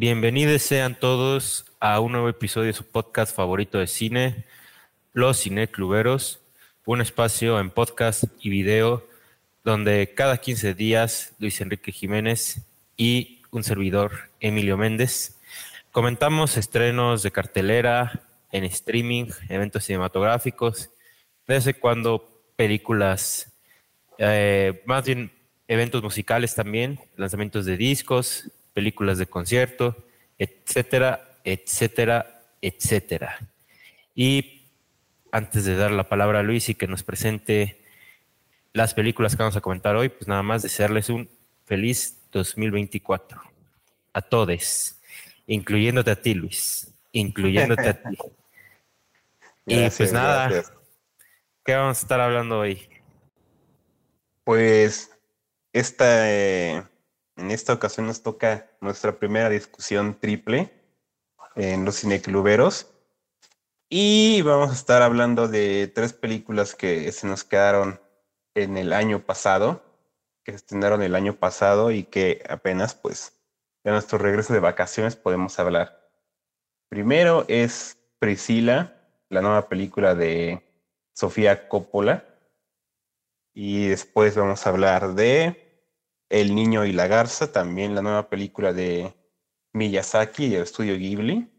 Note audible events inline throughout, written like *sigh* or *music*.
Bienvenidos sean todos a un nuevo episodio de su podcast favorito de cine, Los Cinecluberos, un espacio en podcast y video donde cada 15 días Luis Enrique Jiménez y un servidor, Emilio Méndez, comentamos estrenos de cartelera, en streaming, eventos cinematográficos, desde cuando películas, eh, más bien eventos musicales también, lanzamientos de discos, películas de concierto, etcétera, etcétera, etcétera. Y antes de dar la palabra a Luis y que nos presente las películas que vamos a comentar hoy, pues nada más desearles un feliz 2024 a todos, incluyéndote a ti, Luis, incluyéndote a ti. *laughs* y pues nada, ¿qué vamos a estar hablando hoy? Pues esta, eh, en esta ocasión nos toca nuestra primera discusión triple en los cinecluberos. Y vamos a estar hablando de tres películas que se nos quedaron en el año pasado, que se estrenaron el año pasado y que apenas, pues, de nuestro regreso de vacaciones podemos hablar. Primero es Priscila, la nueva película de Sofía Coppola. Y después vamos a hablar de El Niño y la Garza, también la nueva película de Miyazaki y el estudio Ghibli.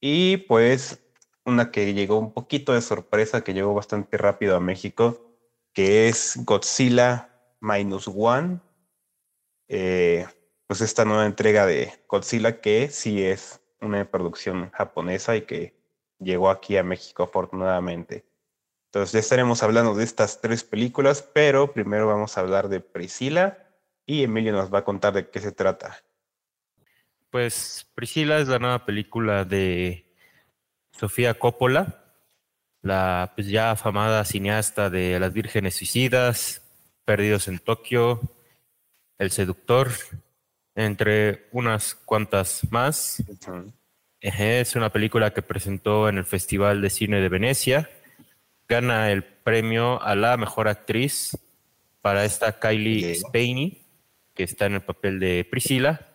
Y pues una que llegó un poquito de sorpresa, que llegó bastante rápido a México, que es Godzilla Minus One. Eh, pues esta nueva entrega de Godzilla que sí es una producción japonesa y que llegó aquí a México afortunadamente. Entonces ya estaremos hablando de estas tres películas, pero primero vamos a hablar de Priscila y Emilio nos va a contar de qué se trata. Pues Priscila es la nueva película de Sofía Coppola, la pues, ya afamada cineasta de Las Vírgenes Suicidas, Perdidos en Tokio, El Seductor, entre unas cuantas más. Es una película que presentó en el Festival de Cine de Venecia gana el premio a la mejor actriz para esta Kylie Spaney, que está en el papel de Priscila.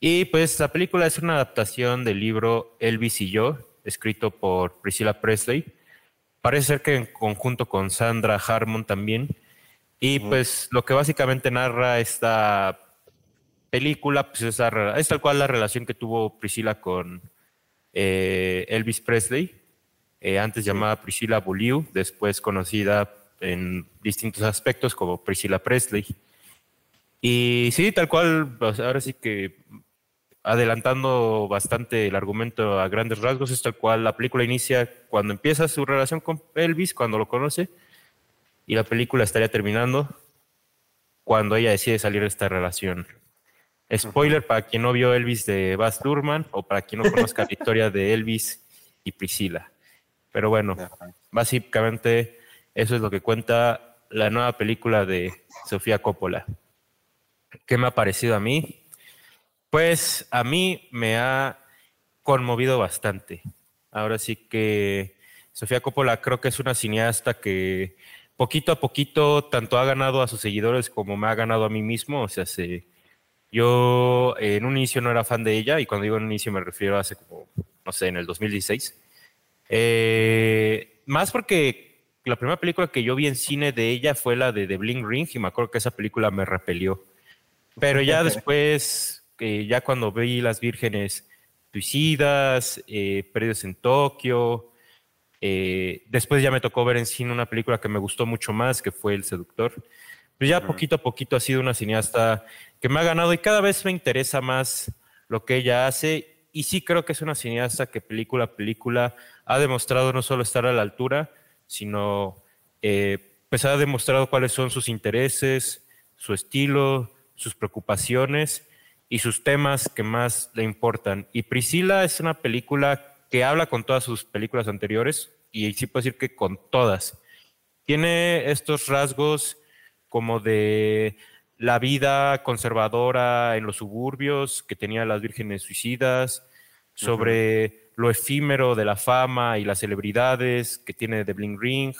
Y pues la película es una adaptación del libro Elvis y yo, escrito por Priscilla Presley. Parece ser que en conjunto con Sandra Harmon también. Y pues lo que básicamente narra esta película pues es, es, tal cual la relación que tuvo Priscila con eh, Elvis Presley eh, antes llamada Priscilla Beaulieu, después conocida en distintos aspectos como Priscilla Presley. Y sí, tal cual, pues, ahora sí que adelantando bastante el argumento a grandes rasgos, es tal cual la película inicia cuando empieza su relación con Elvis, cuando lo conoce, y la película estaría terminando cuando ella decide salir de esta relación. Spoiler para quien no vio Elvis de Baz Luhrmann o para quien no conozca la historia de Elvis y Priscilla. Pero bueno, básicamente eso es lo que cuenta la nueva película de Sofía Coppola. ¿Qué me ha parecido a mí? Pues a mí me ha conmovido bastante. Ahora sí que Sofía Coppola creo que es una cineasta que poquito a poquito tanto ha ganado a sus seguidores como me ha ganado a mí mismo. O sea, se, yo en un inicio no era fan de ella y cuando digo en un inicio me refiero a hace como, no sé, en el 2016. Eh, más porque la primera película que yo vi en cine de ella fue la de The Bling Ring y me acuerdo que esa película me repelió. Pero ya después, ya cuando vi Las Vírgenes Suicidas, eh, en Tokio, eh, después ya me tocó ver en cine una película que me gustó mucho más, que fue El Seductor. Pues ya poquito a poquito ha sido una cineasta que me ha ganado y cada vez me interesa más lo que ella hace. Y sí creo que es una cineasta que película a película ha demostrado no solo estar a la altura, sino eh, pues ha demostrado cuáles son sus intereses, su estilo, sus preocupaciones y sus temas que más le importan. Y Priscila es una película que habla con todas sus películas anteriores y sí puedo decir que con todas. Tiene estos rasgos como de la vida conservadora en los suburbios que tenía las vírgenes suicidas, sobre lo efímero de la fama y las celebridades que tiene The Bling Ring.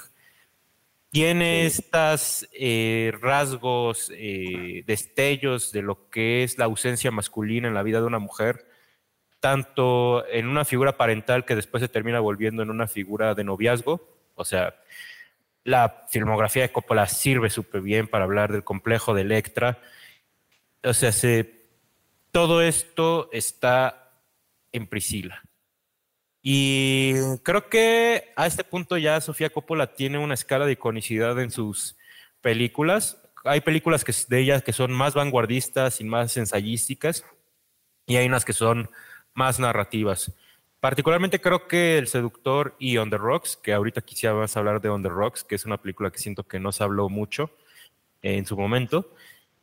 Tiene estos eh, rasgos, eh, destellos de lo que es la ausencia masculina en la vida de una mujer, tanto en una figura parental que después se termina volviendo en una figura de noviazgo. O sea, la filmografía de Coppola sirve súper bien para hablar del complejo de Electra. O sea, todo esto está en Priscila. Y creo que a este punto ya Sofía Coppola tiene una escala de iconicidad en sus películas. Hay películas que, de ella que son más vanguardistas y más ensayísticas, y hay unas que son más narrativas. Particularmente creo que El Seductor y On the Rocks, que ahorita quisiera hablar de On the Rocks, que es una película que siento que no se habló mucho en su momento.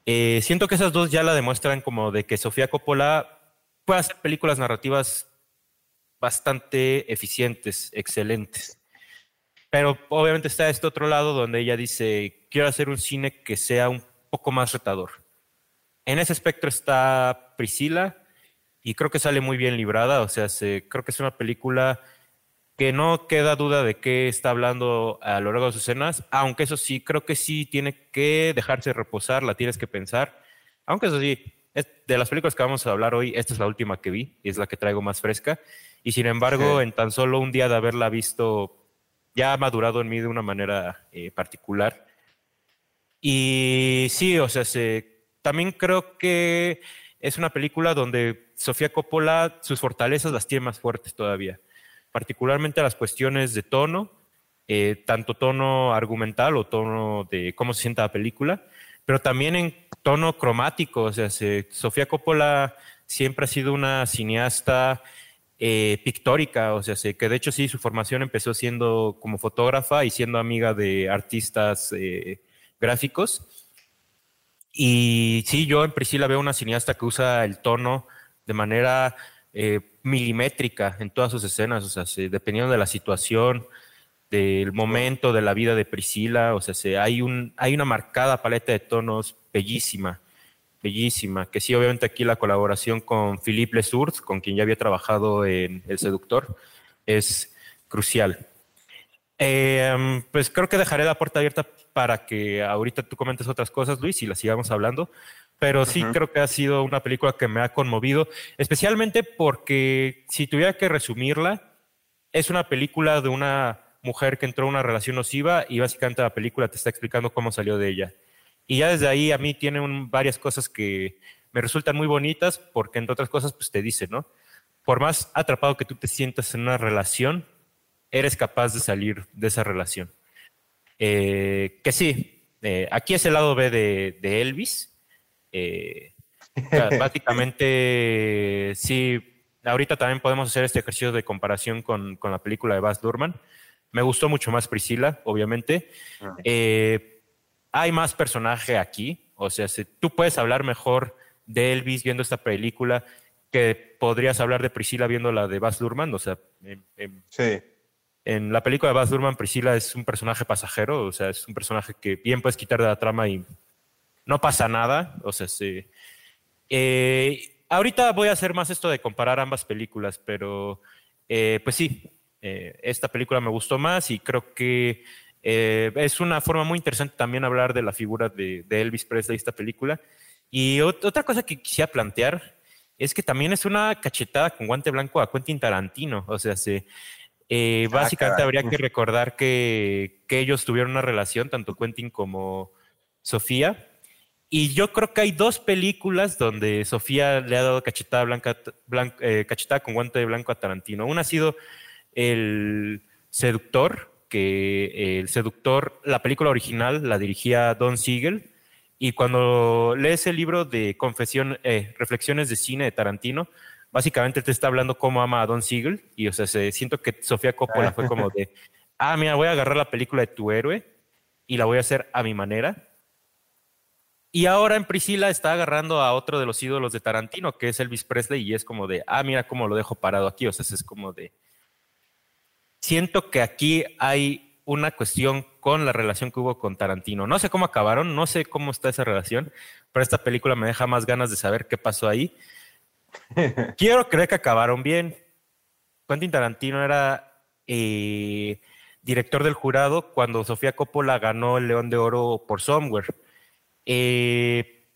Eh, siento que esas dos ya la demuestran como de que Sofía Coppola puede hacer películas narrativas bastante eficientes, excelentes. Pero obviamente está este otro lado donde ella dice, quiero hacer un cine que sea un poco más retador. En ese espectro está Priscila y creo que sale muy bien librada, o sea, creo que es una película que no queda duda de qué está hablando a lo largo de sus escenas, aunque eso sí, creo que sí tiene que dejarse reposar, la tienes que pensar, aunque eso sí, de las películas que vamos a hablar hoy, esta es la última que vi y es la que traigo más fresca. Y sin embargo, en tan solo un día de haberla visto, ya ha madurado en mí de una manera eh, particular. Y sí, o sea, también creo que es una película donde Sofía Coppola sus fortalezas las tiene más fuertes todavía, particularmente las cuestiones de tono, eh, tanto tono argumental o tono de cómo se sienta la película, pero también en tono cromático. O sea, Sofía Coppola siempre ha sido una cineasta eh, pictórica, o sea, que de hecho sí, su formación empezó siendo como fotógrafa y siendo amiga de artistas eh, gráficos. Y sí, yo en Priscila veo una cineasta que usa el tono de manera eh, milimétrica en todas sus escenas, o sea, dependiendo de la situación, del momento de la vida de Priscila, o sea, hay, un, hay una marcada paleta de tonos bellísima bellísima, que sí, obviamente aquí la colaboración con Philippe Lesource, con quien ya había trabajado en El Seductor, es crucial. Eh, pues creo que dejaré la puerta abierta para que ahorita tú comentes otras cosas, Luis, y las sigamos hablando. Pero sí creo que ha sido una película que me ha conmovido, especialmente porque si tuviera que resumirla, es una película de una mujer que entró en una relación nociva y básicamente la película te está explicando cómo salió de ella. Y ya desde ahí a mí tiene varias cosas que me resultan muy bonitas porque entre otras cosas pues te dice, ¿no? Por más atrapado que tú te sientas en una relación, eres capaz de salir de esa relación. Eh, que sí, eh, aquí es el lado B de, Elvis. Eh, *laughs* básicamente, sí, ahorita también podemos hacer este ejercicio de comparación con, con, la película de Baz Luhrmann. Me gustó mucho más Priscila, obviamente. Ah hay más personaje aquí. O sea, si tú puedes hablar mejor de Elvis viendo esta película que podrías hablar de Priscila viendo la de Baz Luhrmann. O sea, en, sí. en la película de Baz Luhrmann, Priscila es un personaje pasajero. O sea, es un personaje que bien puedes quitar de la trama y no pasa nada. O sea, sí. Eh, ahorita voy a hacer más esto de comparar ambas películas, pero eh, pues sí, eh, esta película me gustó más y creo que eh, es una forma muy interesante también hablar de la figura de, Elvis Presley, esta película. Y otra cosa que quisiera plantear es que también es una cachetada con guante blanco a Quentin Tarantino. O sea, se, eh, ah, básicamente habría que recordar que, ellos tuvieron una relación, tanto Quentin como Sofía. Y yo creo que hay dos películas donde Sofía le ha dado cachetada, blanca, eh, cachetada con guante blanco a Tarantino. Una ha sido El Seductor, que El Seductor, la película original la dirigía Don Siegel, y cuando lees el libro de confesión, eh, Reflexiones de Cine de Tarantino, básicamente te está hablando cómo ama a Don Siegel, y o sea, se, siento que Sofía Coppola fue como de, *laughs* ah, mira, voy a agarrar la película de tu héroe y la voy a hacer a mi manera. Y ahora en Priscila está agarrando a otro de los ídolos de Tarantino, que es Elvis Presley, y es como de, ah, mira cómo lo dejo parado aquí, o sea, es como de, siento que aquí hay una cuestión con la relación que hubo con Tarantino. No sé cómo acabaron, no sé cómo está esa relación, pero esta película me deja más ganas de saber qué pasó ahí. *laughs* Quiero creer que acabaron bien. Quentin Tarantino era, eh, director del jurado cuando Sofía Coppola ganó el León de Oro por Somewhere. Eh,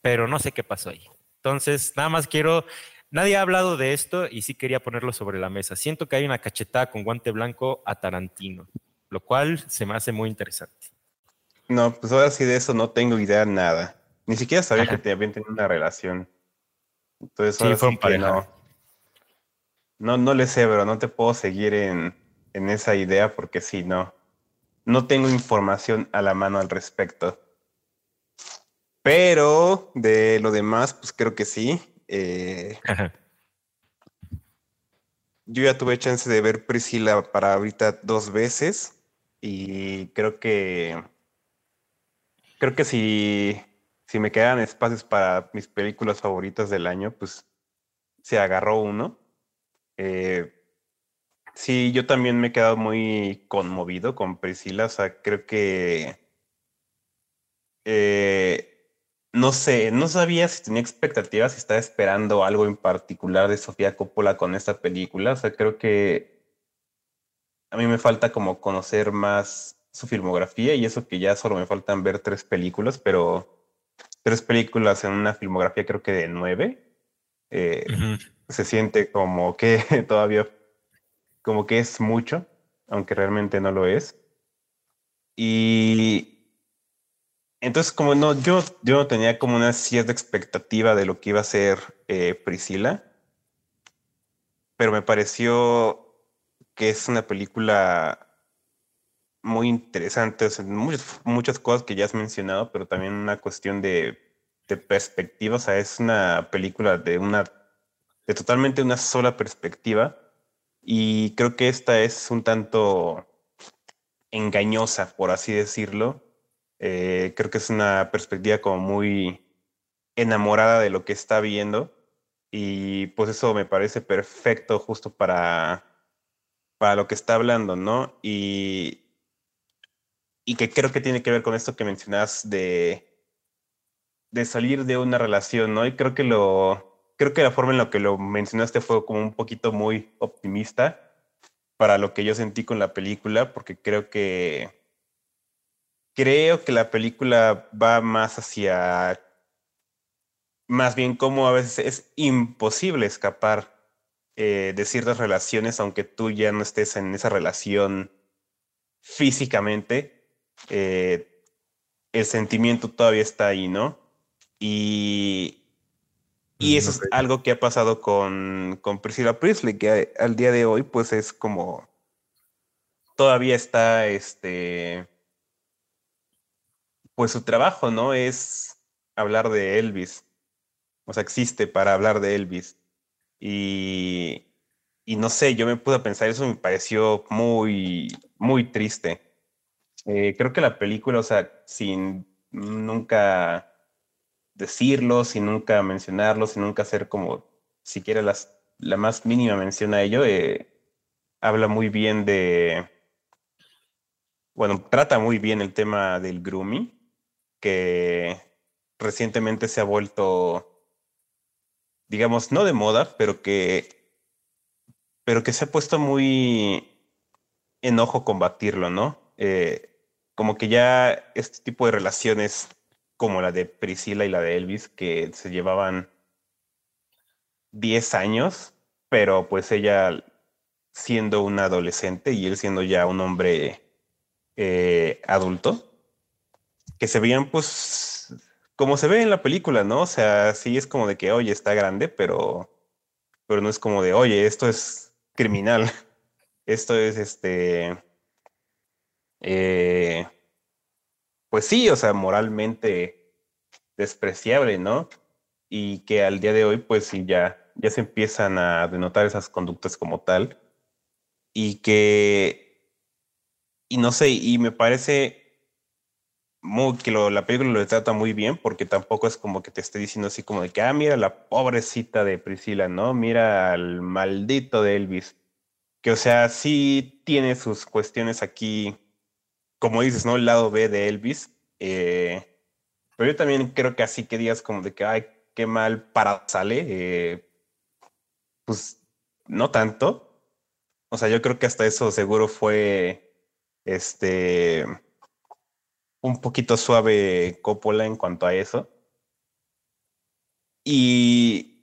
pero no sé qué pasó ahí. Entonces, nada más quiero, nadie ha hablado de esto y sí quería ponerlo sobre la mesa. Siento que hay una cachetada con guante blanco a Tarantino, lo cual se me hace muy interesante. No, pues ahora sí de eso no tengo idea nada. Ni siquiera sabía que te habían tenido una relación. Entonces, sí, fue un no, no, no le sé, pero no te puedo seguir en, en esa idea porque sí, no. No tengo información a la mano al respecto. Pero de lo demás, pues creo que sí. Eh, yo ya tuve chance de ver Priscila para ahorita dos veces y creo que creo que si, si me quedan espacios para mis películas favoritas del año, pues se agarró uno. Eh, sí, yo también me he quedado muy conmovido con Priscila. O sea, creo que eh, no sé, no sabía si tenía expectativas, si estaba esperando algo en particular de Sofía Coppola con esta película. O sea, creo que a mí me falta como conocer más su filmografía y eso que ya solo me faltan ver tres películas, pero tres películas en una filmografía creo que de nueve. Eh, se siente como que *laughs* todavía, como que es mucho, aunque realmente no lo es. Y entonces como no, yo, yo no tenía como una cierta expectativa de lo que iba a ser eh, Priscila, pero me pareció que es una película muy interesantes, muchas, muchas cosas que ya has mencionado, pero también una cuestión de, de perspectiva. O sea, es una película de una de totalmente una sola perspectiva. Y creo que esta es un tanto engañosa, por así decirlo. Eh, creo que es una perspectiva como muy enamorada de lo que está viendo. Y pues eso me parece perfecto justo para, para lo que está hablando, ¿no? Y, y que creo que tiene que ver con esto que mencionas de, de salir de una relación, ¿no? Y creo que lo, creo que la forma en la que lo mencionaste fue como un poquito muy optimista para lo que yo sentí con la película, porque creo que creo que la película va más hacia más bien como a veces es imposible escapar eh, de ciertas relaciones, aunque tú ya no estés en esa relación físicamente eh, el sentimiento todavía está ahí, ¿no? Y, y eso es algo que ha pasado con, con Priscilla Priestley, que al día de hoy, pues es como. Todavía está este. Pues su trabajo, ¿no? Es hablar de Elvis. O sea, existe para hablar de Elvis. Y. Y no sé, yo me pude pensar, eso me pareció muy, muy triste. Eh, creo que la película, o sea, sin nunca decirlo, sin nunca mencionarlo, sin nunca hacer como siquiera las, la más mínima mención a ello, eh, habla muy bien de, bueno, trata muy bien el tema del grooming, que recientemente se ha vuelto, digamos, no de moda, pero que, pero que se ha puesto muy en ojo combatirlo, ¿no? Eh, como que ya este tipo de relaciones como la de Priscila y la de Elvis, que se llevaban 10 años, pero pues ella siendo una adolescente y él siendo ya un hombre eh, adulto, que se veían pues como se ve en la película, ¿no? O sea, sí es como de que, oye, está grande, pero, pero no es como de, oye, esto es criminal, *laughs* esto es este eh, pues sí, o sea, moralmente despreciable, ¿no? Y que al día de hoy, pues sí, ya, ya se empiezan a denotar esas conductas como tal. Y que, y no sé, y me parece muy, que la película lo trata muy bien, porque tampoco es como que te esté diciendo así como de que, ah, mira la pobrecita de Priscila, ¿no? Mira al maldito de Elvis. Que, o sea, sí tiene sus cuestiones aquí como dices, ¿no? El lado B de Elvis. Eh, pero yo también creo que así que digas como de que, ay, qué mal para sale. Eh, pues no tanto. O sea, yo creo que hasta eso seguro fue este un poquito suave Coppola en cuanto a eso. Y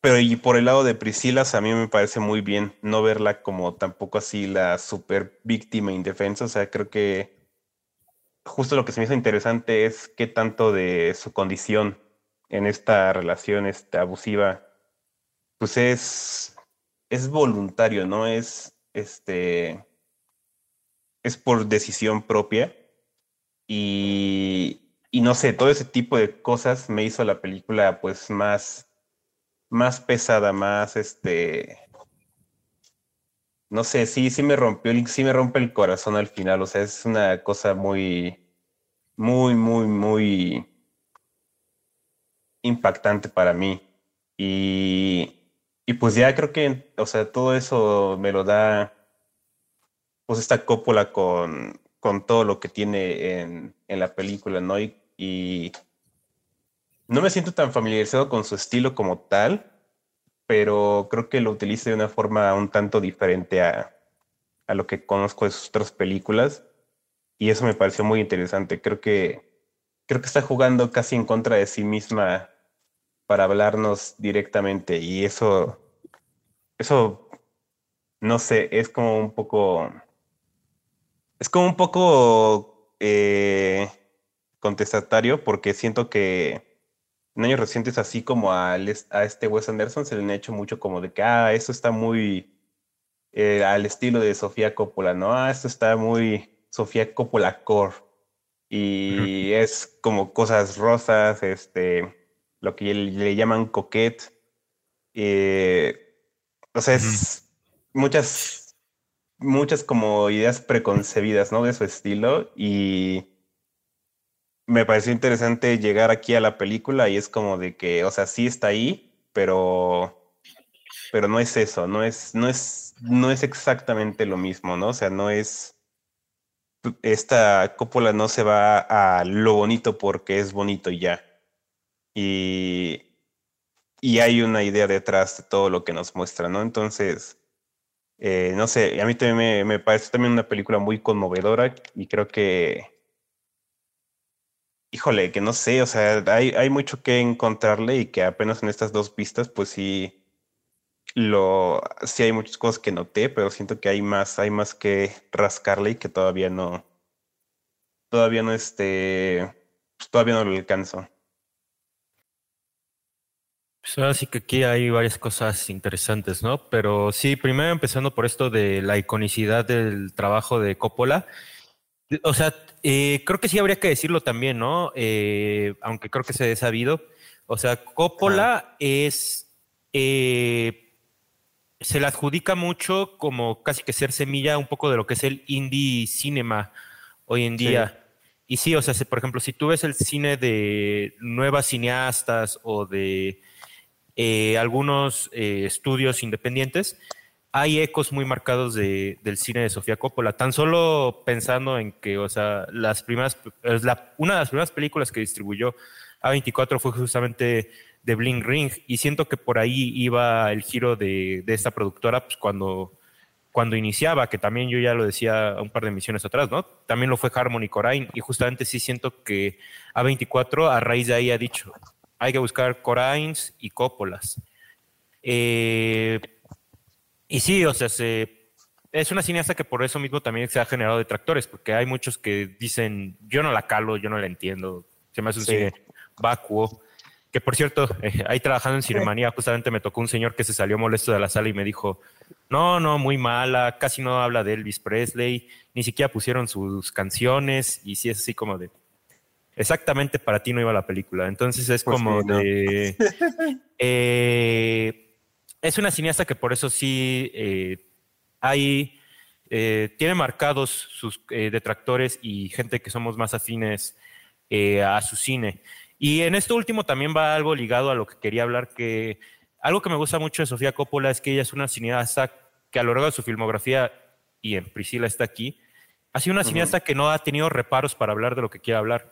pero y por el lado de Priscila, a mí me parece muy bien no verla como tampoco así la super víctima indefensa. O sea, creo que justo lo que se me hizo interesante es qué tanto de su condición en esta relación esta abusiva, pues es, es voluntario, ¿no? Es, este, es por decisión propia. Y, no sé, todo ese tipo de cosas me hizo la película pues más, más pesada, más este, no sé, sí, sí me rompió, sí me rompe el corazón al final, o sea, es una cosa muy, muy, muy, muy impactante para mí. Y, y pues ya creo que, o sea, todo eso me lo da, pues esta cópula con, con todo lo que tiene en, en la película, ¿no? Y, y no me siento tan familiarizado con su estilo como tal, pero creo que lo utiliza de una forma un tanto diferente a, a lo que conozco de sus otras películas. Y eso me pareció muy interesante. Creo que, creo que está jugando casi en contra de sí misma para hablarnos directamente. Y eso, eso, no sé, es como un poco, es como un poco eh, contestatario porque siento que en años recientes, así como a, a este Wes Anderson, se le ha hecho mucho como de que, ah, eso está muy eh, al estilo de Sofía Coppola, ¿no? Ah, esto está muy Sofía Coppola Core. Y es como cosas rosas, este, lo que le, llaman coquette. Eh, o sea, es muchas, muchas como ideas preconcebidas, ¿no? De su estilo. Y me pareció interesante llegar aquí a la película y es como de que, o sea, sí está ahí, pero, pero no es eso, no es, no es, no es exactamente lo mismo, ¿no? O sea, no es, esta cópula no se va a lo bonito porque es bonito y ya. Y, y hay una idea detrás de todo lo que nos muestra, ¿no? Entonces, eh, no sé, a mí también me, parece también una película muy conmovedora y creo que híjole, que no sé, o sea, hay, hay mucho que encontrarle y que apenas en estas dos pistas, pues sí, lo, sí hay muchas cosas que noté, pero siento que hay más, hay más que rascarle y que todavía no, todavía no este, pues todavía no lo alcanzo. Pues ahora sí que aquí hay varias cosas interesantes, ¿no? Pero sí, primero empezando por esto de la iconicidad del trabajo de Coppola. O sea, eh, creo que sí habría que decirlo también, ¿no? Eh, aunque creo que se ha sabido. O sea, Coppola es. Eh, se le adjudica mucho como casi que ser semilla un poco de lo que es el indie cinema hoy en día. Y sí, o sea, por ejemplo, si tú ves el cine de nuevas cineastas o de algunos estudios independientes, hay ecos muy marcados de, del cine de Sofía Coppola. Tan solo pensando en que, o sea, las primeras, la, una de las primeras películas que distribuyó A24 fue justamente de Bling Ring y siento que por ahí iba el giro de, de esta productora pues, cuando, cuando iniciaba, que también yo ya lo decía un par de emisiones atrás, ¿no? También lo fue Harmony Corain y justamente sí siento que A24 a raíz de ahí ha dicho, hay que buscar Corains y Coppolas. Eh, y sí, o sea, se, es una cineasta que por eso mismo también se ha generado detractores, porque hay muchos que dicen, yo no la calo, yo no la entiendo, se me hace un cine vacuo. Que por cierto, eh, ahí trabajando en Cinemanía, justamente me tocó un señor que se salió molesto de la sala y me dijo, no, no, muy mala, casi no habla de Elvis Presley, ni siquiera pusieron sus canciones, y sí es así como de, exactamente para ti no iba la película. Entonces es pues como de... *laughs* Eh, es una cineasta que por eso sí eh, hay, eh, tiene marcados sus eh, detractores y gente que somos más afines a su cine. Y en esto último también va algo ligado a lo que quería hablar, que algo que me gusta mucho de Sofía Coppola es que ella es una cineasta que a lo largo de su filmografía, y en Priscila está aquí, ha sido una cineasta que no ha tenido reparos para hablar de lo que quiere hablar.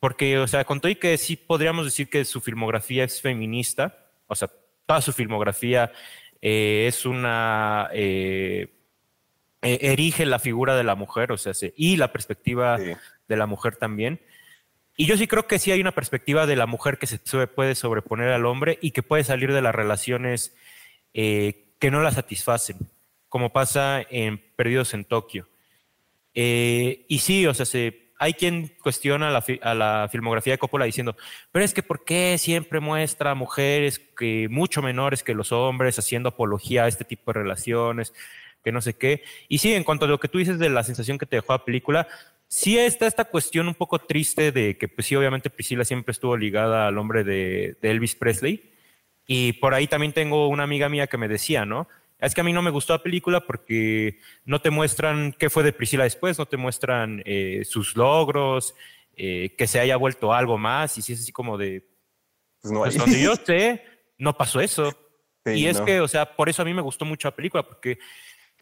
Porque, o sea, con todo y que sí podríamos decir que su filmografía es feminista, o sea, toda su filmografía eh, es una, eh, eh, erige la figura de la mujer, o sea, y la perspectiva de la mujer también. Y yo sí creo que sí hay una perspectiva de la mujer que se puede sobreponer al hombre y que puede salir de las relaciones eh, que no la satisfacen, como pasa en Perdidos en Tokio. Eh, y sí, o sea, hay quien cuestiona a la filmografía de Coppola diciendo, pero es que ¿por qué siempre muestra mujeres que mucho menores que los hombres haciendo apología a este tipo de relaciones? que no sé qué. Y sí, en cuanto a lo que tú dices de la sensación que te dejó la película, sí está esta cuestión un poco triste de que, pues sí, obviamente Priscila siempre estuvo ligada al hombre de, Elvis Presley. Y por ahí también tengo una amiga mía que me decía, ¿no? Es que a mí no me gustó la película porque no te muestran qué fue de Priscila después, no te muestran eh, sus logros, eh, que se haya vuelto algo más. Y sí es así como de. Pues no pues donde yo *laughs* sé, no pasó eso. y es que, o sea, por eso a mí me gustó mucho la película, porque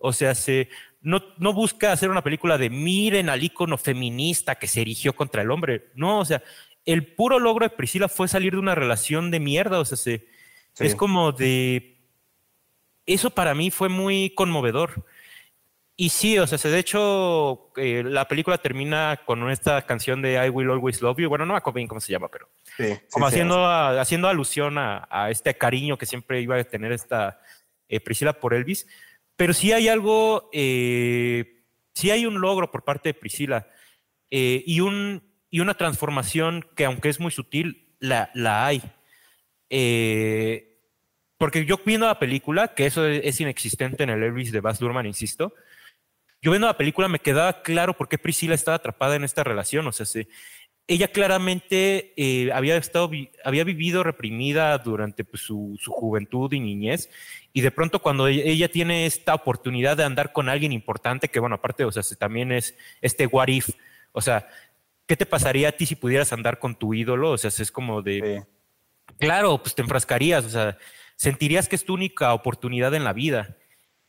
o sea, se, no, no busca hacer una película de miren al ícono feminista que se erigió contra el hombre. No, o sea, el puro logro de Priscila fue salir de una relación de mierda. O sea, se, es como de. Eso para mí fue muy conmovedor. Y sí, o sea, de hecho, eh, la película termina con esta canción de I Will Always Love You. Bueno, no me acuerdo bien cómo se llama, pero como haciendo, haciendo alusión a, este cariño que siempre iba a tener esta eh, Priscila por Elvis. Pero sí hay algo, eh, sí hay un logro por parte de Priscila eh, y, un, y una transformación que aunque es muy sutil, la, la hay. Eh, porque yo viendo la película, que eso es, inexistente en el Elvis de Baz Luhrmann, insisto, yo viendo la película me quedaba claro por qué Priscila estaba atrapada en esta relación. O sea, se, ella claramente eh, había, estado, había vivido reprimida durante pues, su, juventud y niñez, y de pronto cuando e-, ella, tiene esta oportunidad de andar con alguien importante, que bueno, aparte, o sea, también es este what if, o sea, ¿qué te pasaría a ti si pudieras andar con tu ídolo? O sea, es como de, claro, pues te enfrascarías, o sea, sentirías que es tu única oportunidad en la vida.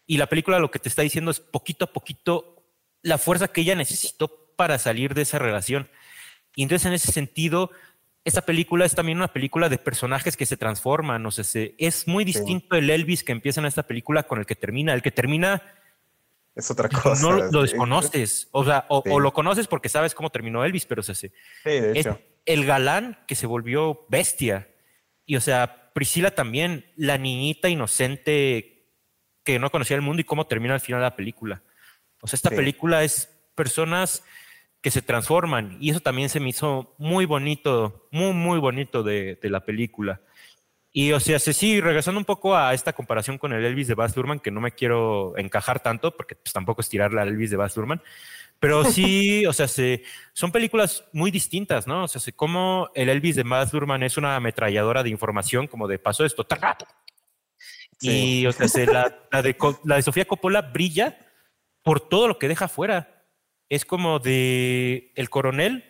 Y la película lo que te está diciendo es poquito a poquito la fuerza que ella necesitó para salir de esa relación y entonces en ese sentido, esta película es también una película de personajes que se transforman. O sea, es muy distinto el Elvis que empieza en esta película con el que termina. El que termina es otra cosa. No lo, desconoces. O sea, o, lo conoces porque sabes cómo terminó Elvis, pero o sea, sí, de hecho. es el galán que se volvió bestia. Y o sea, Priscila también, la niñita inocente que no conocía el mundo y cómo termina al final de la película. O sea, esta película es personas que se transforman. Y eso también se me hizo muy bonito, muy, muy bonito de, la película. Y o sea, sí, regresando un poco a esta comparación con el Elvis de Baz Luhrmann, que no me quiero encajar tanto, porque pues, tampoco es tirarle al Elvis de Baz Luhrmann, pero *laughs* sí, o sea, se, son películas muy distintas, ¿no? O sea, se, como el Elvis de Baz Luhrmann es una ametralladora de información, como de paso esto, y o sea, la, la, de, la de Sofía Coppola brilla por todo lo que deja fuera. Es como de el coronel,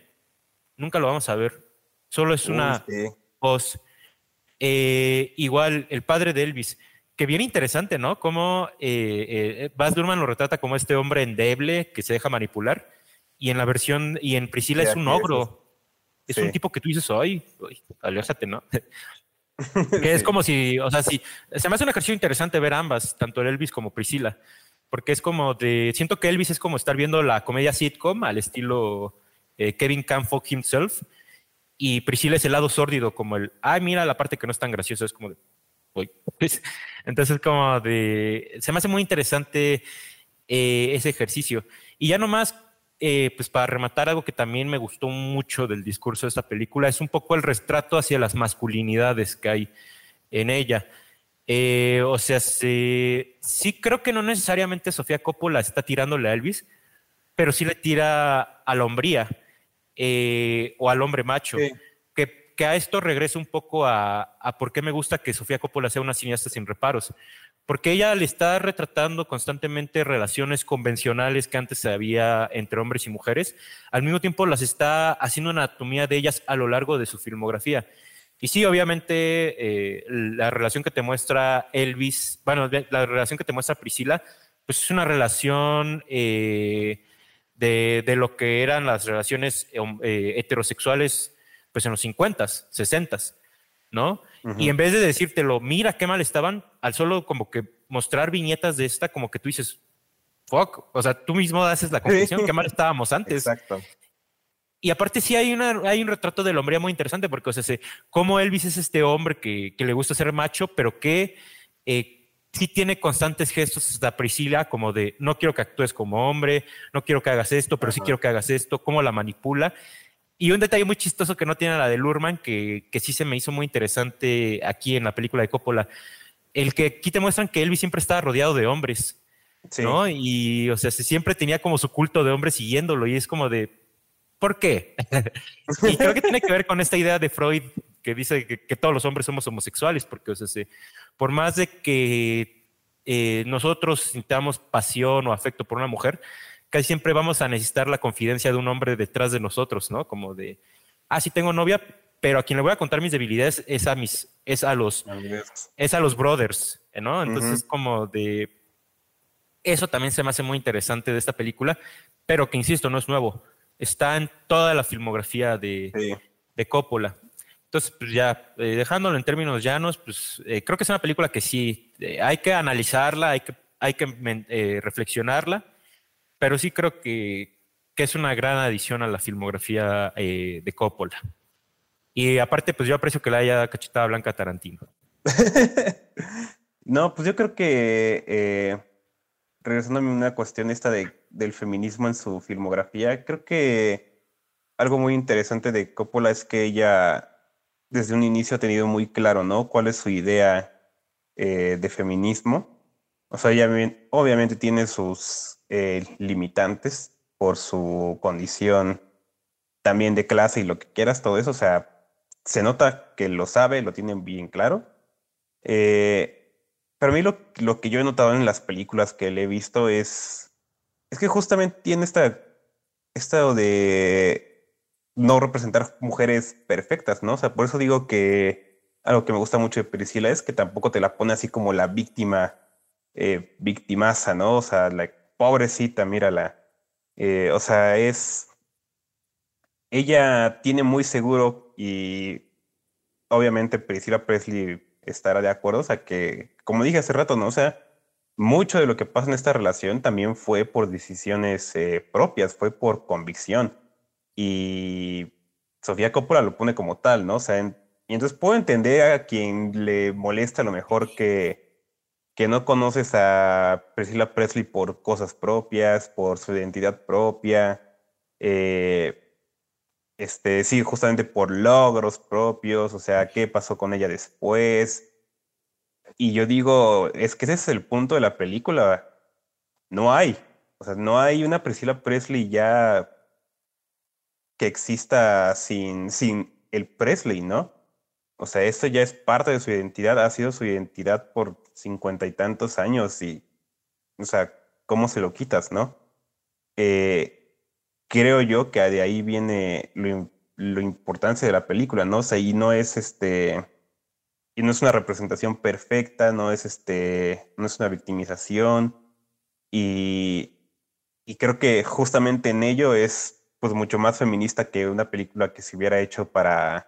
nunca lo vamos a ver, solo es una voz. Eh, igual el padre de Elvis, que bien interesante, ¿no? Como eh, eh, Baz Luhrmann lo retrata como este hombre endeble que se deja manipular, y en la versión, y en Priscila es un ogro. Es un tipo que tú dices, ay, aléjate, ¿no? *laughs* que es como si, o sea, si se me hace un ejercicio interesante ver ambas, tanto el Elvis como Priscila porque es como de, siento que Elvis es como estar viendo la comedia sitcom al estilo eh, Kevin Can Himself y Priscilla es el lado sórdido, como el, ay, mira la parte que no es tan graciosa, es como de, *laughs* Entonces, como de, se me hace muy interesante eh, ese ejercicio. Y ya nomás, eh, pues para rematar algo que también me gustó mucho del discurso de esta película, es un poco el retrato hacia las masculinidades que hay en ella. Eh, o sea, sí, creo que no necesariamente Sofía Coppola está tirándole a Elvis, pero sí le tira a la hombría eh, o al hombre macho. Que, que, a esto regreso un poco a, por qué me gusta que Sofía Coppola sea una cineasta sin reparos. Porque ella le está retratando constantemente relaciones convencionales que antes había entre hombres y mujeres. Al mismo tiempo las está haciendo anatomía de ellas a lo largo de su filmografía. Y sí, obviamente, eh, la relación que te muestra Elvis, bueno, la relación que te muestra Priscila, pues es una relación eh, de, lo que eran las relaciones eh, heterosexuales, pues en los 50, 60, ¿no? Y en vez de decírtelo, mira qué mal estaban, al solo como que mostrar viñetas de esta, como que tú dices, fuck, o sea, tú mismo haces la conclusión que mal estábamos antes. Exacto. Y aparte sí hay, una, hay un retrato del hombre muy interesante porque, o sea, cómo Elvis es este hombre que, que le gusta ser macho, pero que eh, sí tiene constantes gestos hasta Priscila como de no quiero que actúes como hombre, no quiero que hagas esto, pero sí quiero que hagas esto, cómo la manipula. Y un detalle muy chistoso que no tiene la de Lurman, que, que sí se me hizo muy interesante aquí en la película de Coppola, el que aquí te muestran que Elvis siempre estaba rodeado de hombres, ¿no? Y, o sea, siempre tenía como su culto de hombres siguiéndolo y es como de, ¿Por qué? *laughs* y creo que tiene que ver con esta idea de Freud que dice que, todos los hombres somos homosexuales, porque o sea, por más de que eh, nosotros sintamos pasión o afecto por una mujer, casi siempre vamos a necesitar la confidencia de un hombre detrás de nosotros, ¿no? Como de, ah, sí tengo novia, pero a quien le voy a contar mis debilidades es a mis, es a los, es a los brothers, ¿no? Entonces, como de, eso también se me hace muy interesante de esta película, pero que insisto, no es nuevo está en toda la filmografía de, de Coppola. Entonces, pues ya, eh, dejándolo en términos llanos, pues eh, creo que es una película que sí, eh, hay que analizarla, hay que, hay que reflexionarla, pero sí creo que, que, es una gran adición a la filmografía de Coppola. Y aparte, pues yo aprecio que la haya cachetada Blanca Tarantino. *laughs* no, pues yo creo que regresando a una cuestión esta de, del feminismo en su filmografía, creo que algo muy interesante de Coppola es que ella desde un inicio ha tenido muy claro, ¿no? ¿Cuál es su idea eh, de feminismo? O sea, ella obviamente tiene sus eh, limitantes por su condición también de clase y lo que quieras, todo eso. O sea, se nota que lo sabe, lo tienen bien claro. Eh, pero a mí lo, que yo he notado en las películas que le he visto es, es que justamente tiene esta, esta de no representar mujeres perfectas, ¿no? O sea, por eso digo que algo que me gusta mucho de Priscila es que tampoco te la pone así como la víctima, eh, victimaza, ¿no? O sea, la pobrecita, mírala. Eh, o sea, es, ella tiene muy seguro y obviamente Priscila Presley estará de acuerdo, o sea, que, como dije hace rato, ¿no? O sea, mucho de lo que pasa en esta relación también fue por decisiones eh, propias, fue por convicción. Y Sofía Coppola lo pone como tal, ¿no? O sea, y entonces puedo entender a quien le molesta a lo mejor que, que no conoces a Priscilla Presley por cosas propias, por su identidad propia. Eh, este, sí, justamente por logros propios, o sea, qué pasó con ella después. Y yo digo, es que ese es el punto de la película. No hay, o sea, no hay una Priscilla Presley ya que exista sin, sin el Presley, ¿no? O sea, esto ya es parte de su identidad, ha sido su identidad por cincuenta y tantos años y, o sea, ¿cómo se lo quitas, no? Eh, creo yo que de ahí viene lo, lo importancia de la película, ¿no? O sea, y no es este, y no es una representación perfecta, no es este, no es una victimización, y, y creo que justamente en ello es pues mucho más feminista que una película que se hubiera hecho para,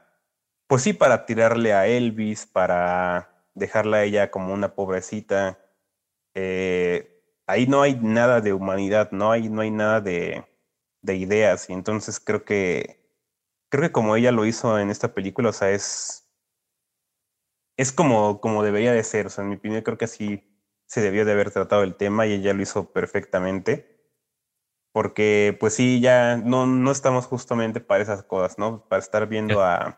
pues sí, para tirarle a Elvis, para dejarla a ella como una pobrecita. Eh, ahí no hay nada de humanidad, no hay, no hay nada de, de ideas. Y entonces creo que, creo que como ella lo hizo en esta película, o sea, es, es como, como debería de ser. O sea, en mi opinión creo que así se debió de haber tratado el tema y ella lo hizo perfectamente. Porque, pues sí, ya no, no estamos justamente para esas cosas, ¿no? Para estar viendo a,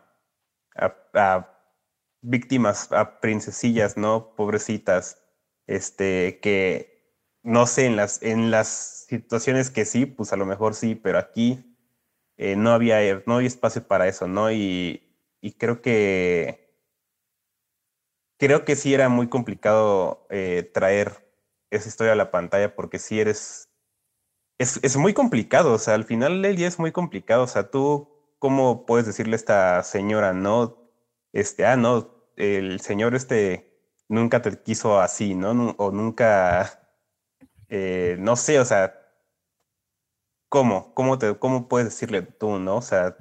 a, a víctimas, a princesillas, ¿no? Pobrecitas, este, que no sé, en las, en las situaciones que sí, pues a lo mejor sí, pero aquí eh, no, había, no había espacio para eso, ¿no? Y, y, creo que creo que sí era muy complicado eh, traer esa historia a la pantalla porque sí eres... Es, es muy complicado, o sea, al final del día es muy complicado, o sea, tú, ¿cómo puedes decirle a esta señora, no? Este, ah, no, el señor este nunca te quiso así, ¿no? O nunca eh, no sé, o sea, ¿cómo? ¿Cómo, te, ¿Cómo puedes decirle tú, no? O sea,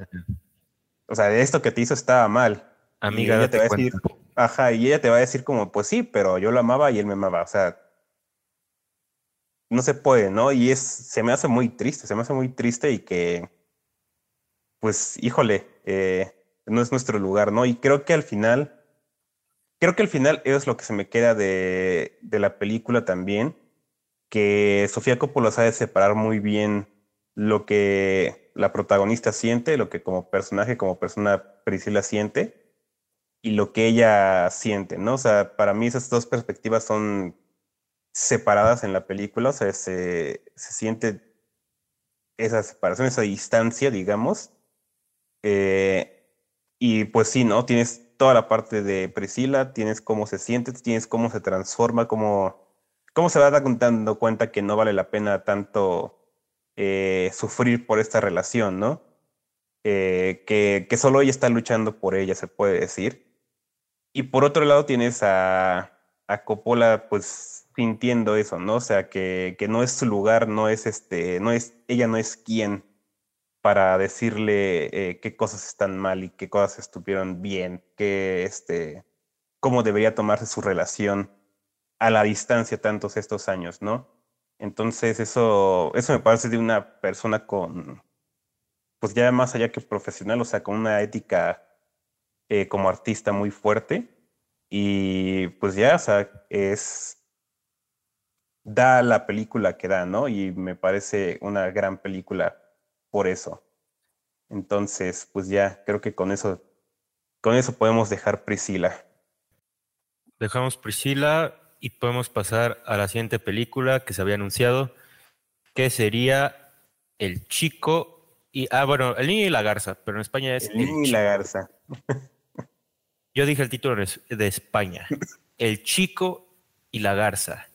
o sea, esto que te hizo estaba mal. Amiga, y ella te va a decir, ajá, y ella te va a decir como, pues sí, pero yo lo amaba y él me amaba, o sea, no se puede, ¿no? Y es, se me hace muy triste, se me hace muy triste y que, pues, híjole, eh, no es nuestro lugar, ¿no? Y creo que al final, creo que al final es lo que se me queda de, de la película también, que Sofía Coppola sabe separar muy bien lo que la protagonista siente, lo que como personaje, como persona Priscila siente y lo que ella siente, ¿no? O sea, para mí esas dos perspectivas son separadas en la película, o sea, se, se siente esa separación, esa distancia, digamos. Eh, y pues sí, ¿no? Tienes toda la parte de Priscila, tienes cómo se siente, tienes cómo se transforma, cómo, cómo se va dando cuenta que no vale la pena tanto eh, sufrir por esta relación, ¿no? Eh, que, que, solo ella está luchando por ella, se puede decir. Y por otro lado tienes a, a Coppola, pues sintiendo eso, ¿no? O sea, que, que, no es su lugar, no es este, no es, ella no es quien para decirle eh, qué cosas están mal y qué cosas estuvieron bien, qué, este, cómo debería tomarse su relación a la distancia tantos estos años, ¿no? Entonces, eso, eso me parece de una persona con, pues ya más allá que profesional, o sea, con una ética eh, como artista muy fuerte. Y pues ya, o sea, es, da la película que da, ¿no? Y me parece una gran película por eso. Entonces, pues ya, creo que con eso, con eso podemos dejar Priscila. Dejamos Priscila y podemos pasar a la siguiente película que se había anunciado, que sería El Chico y... Ah, bueno, El Niño y la Garza, pero en España es... El Niño y la Garza. *laughs* Yo dije el título de España. *laughs* El Chico y la Garza.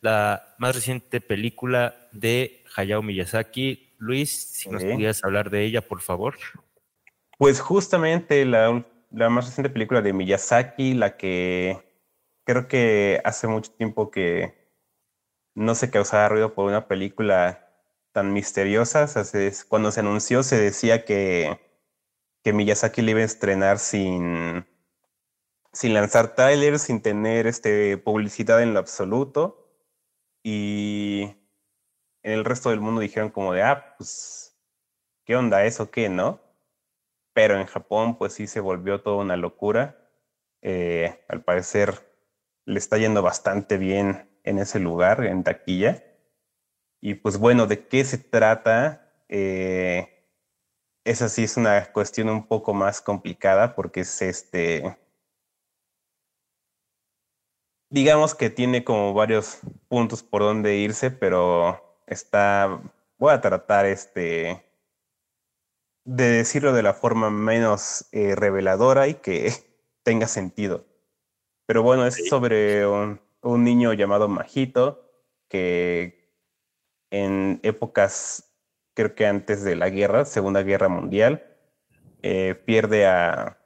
La más reciente película de Hayao Miyazaki. Luis, si nos pudieras hablar de ella, por favor. Pues justamente la, la más reciente película de Miyazaki, la que creo que hace mucho tiempo que no se causaba ruido por una película tan misteriosa. cuando se anunció se decía que, que Miyazaki le iba a estrenar sin, sin lanzar trailers, sin tener este, publicidad en lo absoluto. Y el resto del mundo dijeron como de, ah, pues, ¿qué onda eso? ¿Qué, no? Pero en Japón, pues sí se volvió toda una locura. Eh, al parecer le está yendo bastante bien en ese lugar, en taquilla. Y pues bueno, ¿de qué se trata? Eh, esa sí es una cuestión un poco más complicada porque es este... Digamos que tiene como varios puntos por donde irse, pero está... Voy a tratar este de decirlo de la forma menos eh, reveladora y que *laughs* tenga sentido. Pero bueno, es sobre un, niño llamado Majito que en épocas, creo que antes de la guerra, Segunda Guerra Mundial, eh, pierde, a,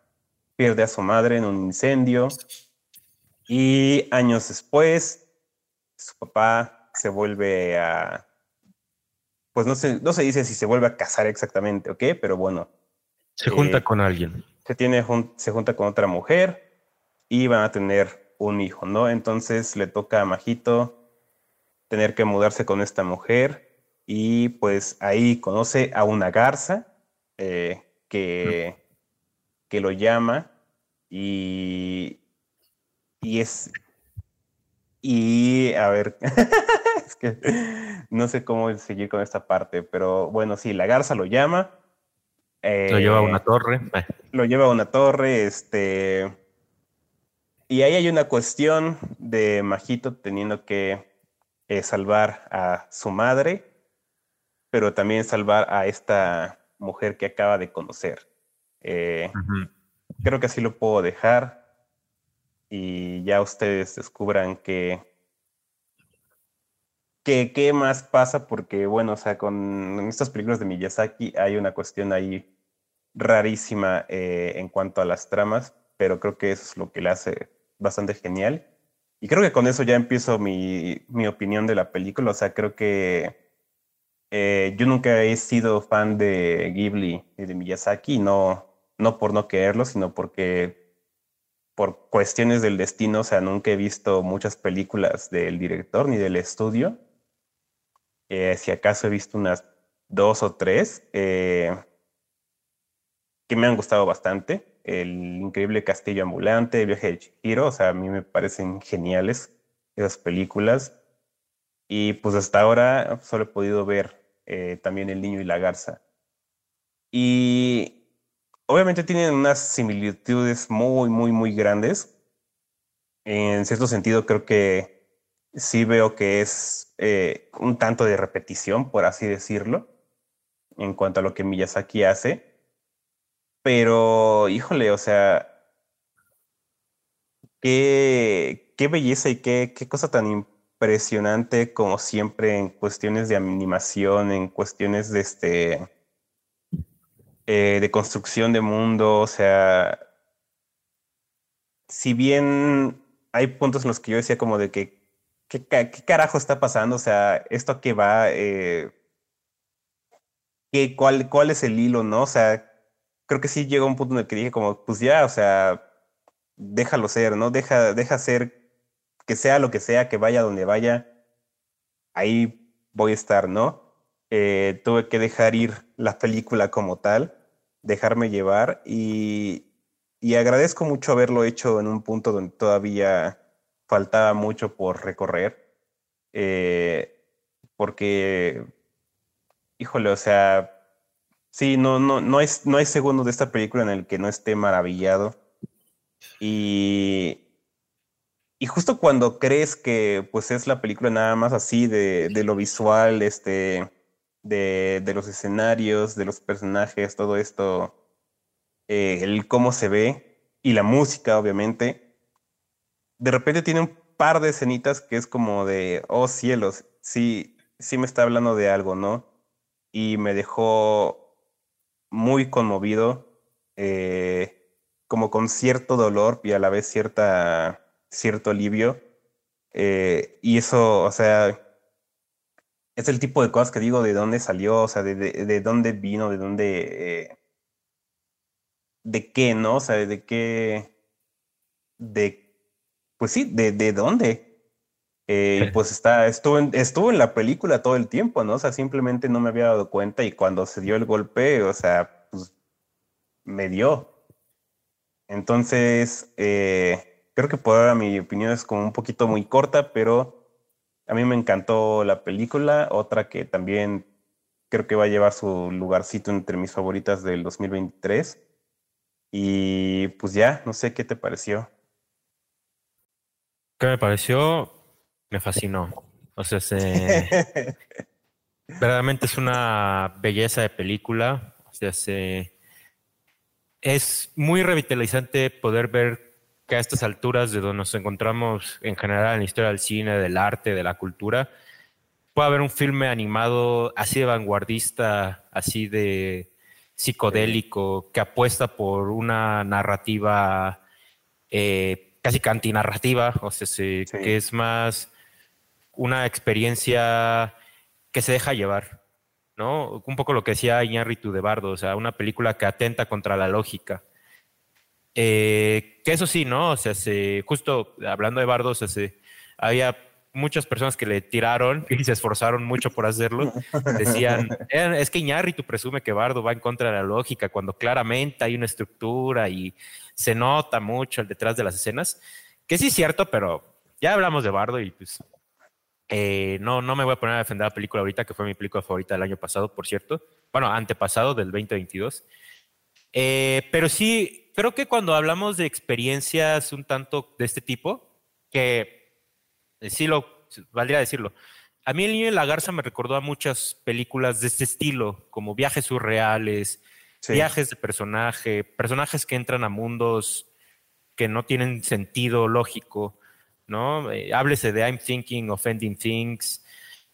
pierde a su madre en un incendio y años después su papá se vuelve a, pues no se, no se dice si se vuelve a casar exactamente, ¿ok? Pero bueno. Se junta eh, con alguien. Se, tiene, se junta con otra mujer y van a tener un hijo, ¿no? Entonces le toca a Majito tener que mudarse con esta mujer y pues ahí conoce a una garza eh, que, que lo llama y, y es... Y a ver, *laughs* *laughs* es que no sé cómo seguir con esta parte, pero bueno, sí, la garza lo llama. lo lleva a una eh, torre. Lo lleva a una torre, este y ahí hay una cuestión de Majito teniendo que eh, salvar a su madre, pero también salvar a esta mujer que acaba de conocer. Eh, creo que así lo puedo dejar y ya ustedes descubran qué, qué, más pasa, porque bueno, o sea, con estas películas de Miyazaki hay una cuestión ahí rarísima eh, en cuanto a las tramas, pero creo que eso es lo que le hace bastante genial. Y creo que con eso ya empiezo mi, mi opinión de la película. O sea, creo que eh, yo nunca he sido fan de Ghibli y de Miyazaki, no, no por no quererlo, sino porque por cuestiones del destino, o sea, nunca he visto muchas películas del director ni del estudio. Eh, si acaso he visto unas dos o tres eh, que me han gustado bastante. El increíble Castillo Ambulante, El viaje de Chihiro, o sea, a mí me parecen geniales esas películas. Y pues hasta ahora solo he podido ver eh, también El Niño y la Garza. Y obviamente tienen unas similitudes muy, muy, muy grandes. En cierto sentido, creo que sí veo que es eh, un tanto de repetición, por así decirlo, en cuanto a lo que Miyazaki hace. Pero, híjole, o sea, qué, qué belleza y qué, qué cosa tan impresionante como siempre en cuestiones de animación, en cuestiones de este eh, de construcción de mundo, o sea, si bien hay puntos en los que yo decía como de que ¿qué, carajo está pasando? O sea, ¿esto qué va? Eh, ¿qué, cuál, ¿Cuál es el hilo, no? O sea, creo que sí llegó un punto en el que dije como, pues ya, o sea, déjalo ser, ¿no? Deja, deja ser, que sea lo que sea, que vaya donde vaya, ahí voy a estar, ¿no? Eh, tuve que dejar ir la película como tal, dejarme llevar y, y agradezco mucho haberlo hecho en un punto donde todavía faltaba mucho por recorrer, eh, porque, híjole, o sea, sí, no, no, no, es, no hay segundo de esta película en el que no esté maravillado. Y, y justo cuando crees que pues es la película nada más así de, de lo visual, este, de, de, los escenarios, de los personajes, todo esto, eh, el cómo se ve y la música, obviamente, de repente tiene un par de escenitas que es como de, oh cielos, sí, sí me está hablando de algo, ¿no? Y me dejó muy conmovido, eh, como con cierto dolor y a la vez cierta, cierto alivio. Eh, y eso, o sea, es el tipo de cosas que digo, de dónde salió, o sea, de, de, dónde vino, de dónde... Eh, de qué, ¿no? O sea, de qué... De pues sí, ¿de, de dónde? Eh, pues está, estuvo en, estuvo en la película todo el tiempo, ¿no? O sea, simplemente no me había dado cuenta y cuando se dio el golpe, o sea, pues me dio. Entonces, eh, creo que por ahora mi opinión es como un poquito muy corta, pero a mí me encantó la película. Otra que también creo que va a llevar su lugarcito entre mis favoritas del 2023. Y pues ya, no sé qué te pareció. ¿Qué me pareció? Me fascinó. O sea, *laughs* verdaderamente es una belleza de película. O sea, se, es muy revitalizante poder ver que a estas alturas de donde nos encontramos en general en la historia del cine, del arte, de la cultura, puede haber un filme animado así de vanguardista, así de psicodélico, que apuesta por una narrativa eh, casi cantinarrativa, o sea, que es más una experiencia que se deja llevar, ¿no? Un poco lo que decía Iñárritu de Bardo, o sea, una película que atenta contra la lógica. Eh, que eso sí, ¿no? O sea, se, justo hablando de Bardo, o sea, se, había muchas personas que le tiraron *laughs* y se esforzaron mucho por hacerlo. Decían, eh, es que Iñárritu presume que Bardo va en contra de la lógica, cuando claramente hay una estructura y se nota mucho el detrás de las escenas, que sí es cierto, pero ya hablamos de Bardo y pues eh, no, no me voy a poner a defender la película ahorita, que fue mi película favorita del año pasado, por cierto, bueno, antepasado del 2022. Eh, pero sí, creo que cuando hablamos de experiencias un tanto de este tipo, que sí lo valdría decirlo, a mí El Niño de la Garza me recordó a muchas películas de este estilo, como viajes surreales, viajes de personaje, personajes que entran a mundos que no tienen sentido lógico, ¿no? Eh, háblese de I'm Thinking, Offending Things,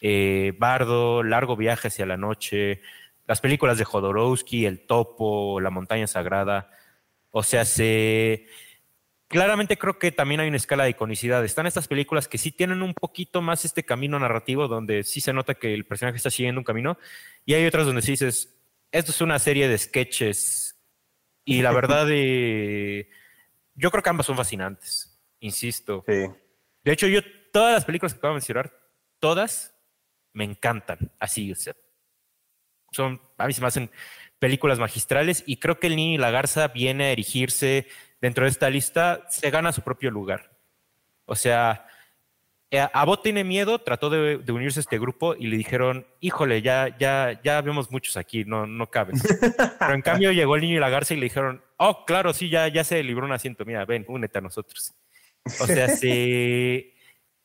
eh, Bardo, Largo Viaje hacia la Noche, las películas de Jodorowsky, El Topo, La Montaña Sagrada. O sea, se... Claramente creo que también hay una escala de iconicidad. Están estas películas que sí tienen un poquito más este camino narrativo, donde sí se nota que el personaje está siguiendo un camino, y hay otras donde sí dices, esto es una serie de sketches y la verdad de, *laughs* yo creo que ambas son fascinantes, insisto. De hecho, yo todas las películas que acabo de mencionar, todas me encantan. Así, o sea, son, a mí se me hacen películas magistrales y creo que El Niño y la Garza viene a erigirse dentro de esta lista, se gana su propio lugar. O sea, eh, Abot tiene miedo, trató de, unirse a este grupo y le dijeron, híjole, ya, ya, ya vemos muchos aquí, no, no cabes. *laughs* Pero en cambio llegó el niño y la garza y le dijeron, oh, claro, sí, ya, ya se libró un asiento, mira, ven, únete a nosotros. O sea, *laughs* se,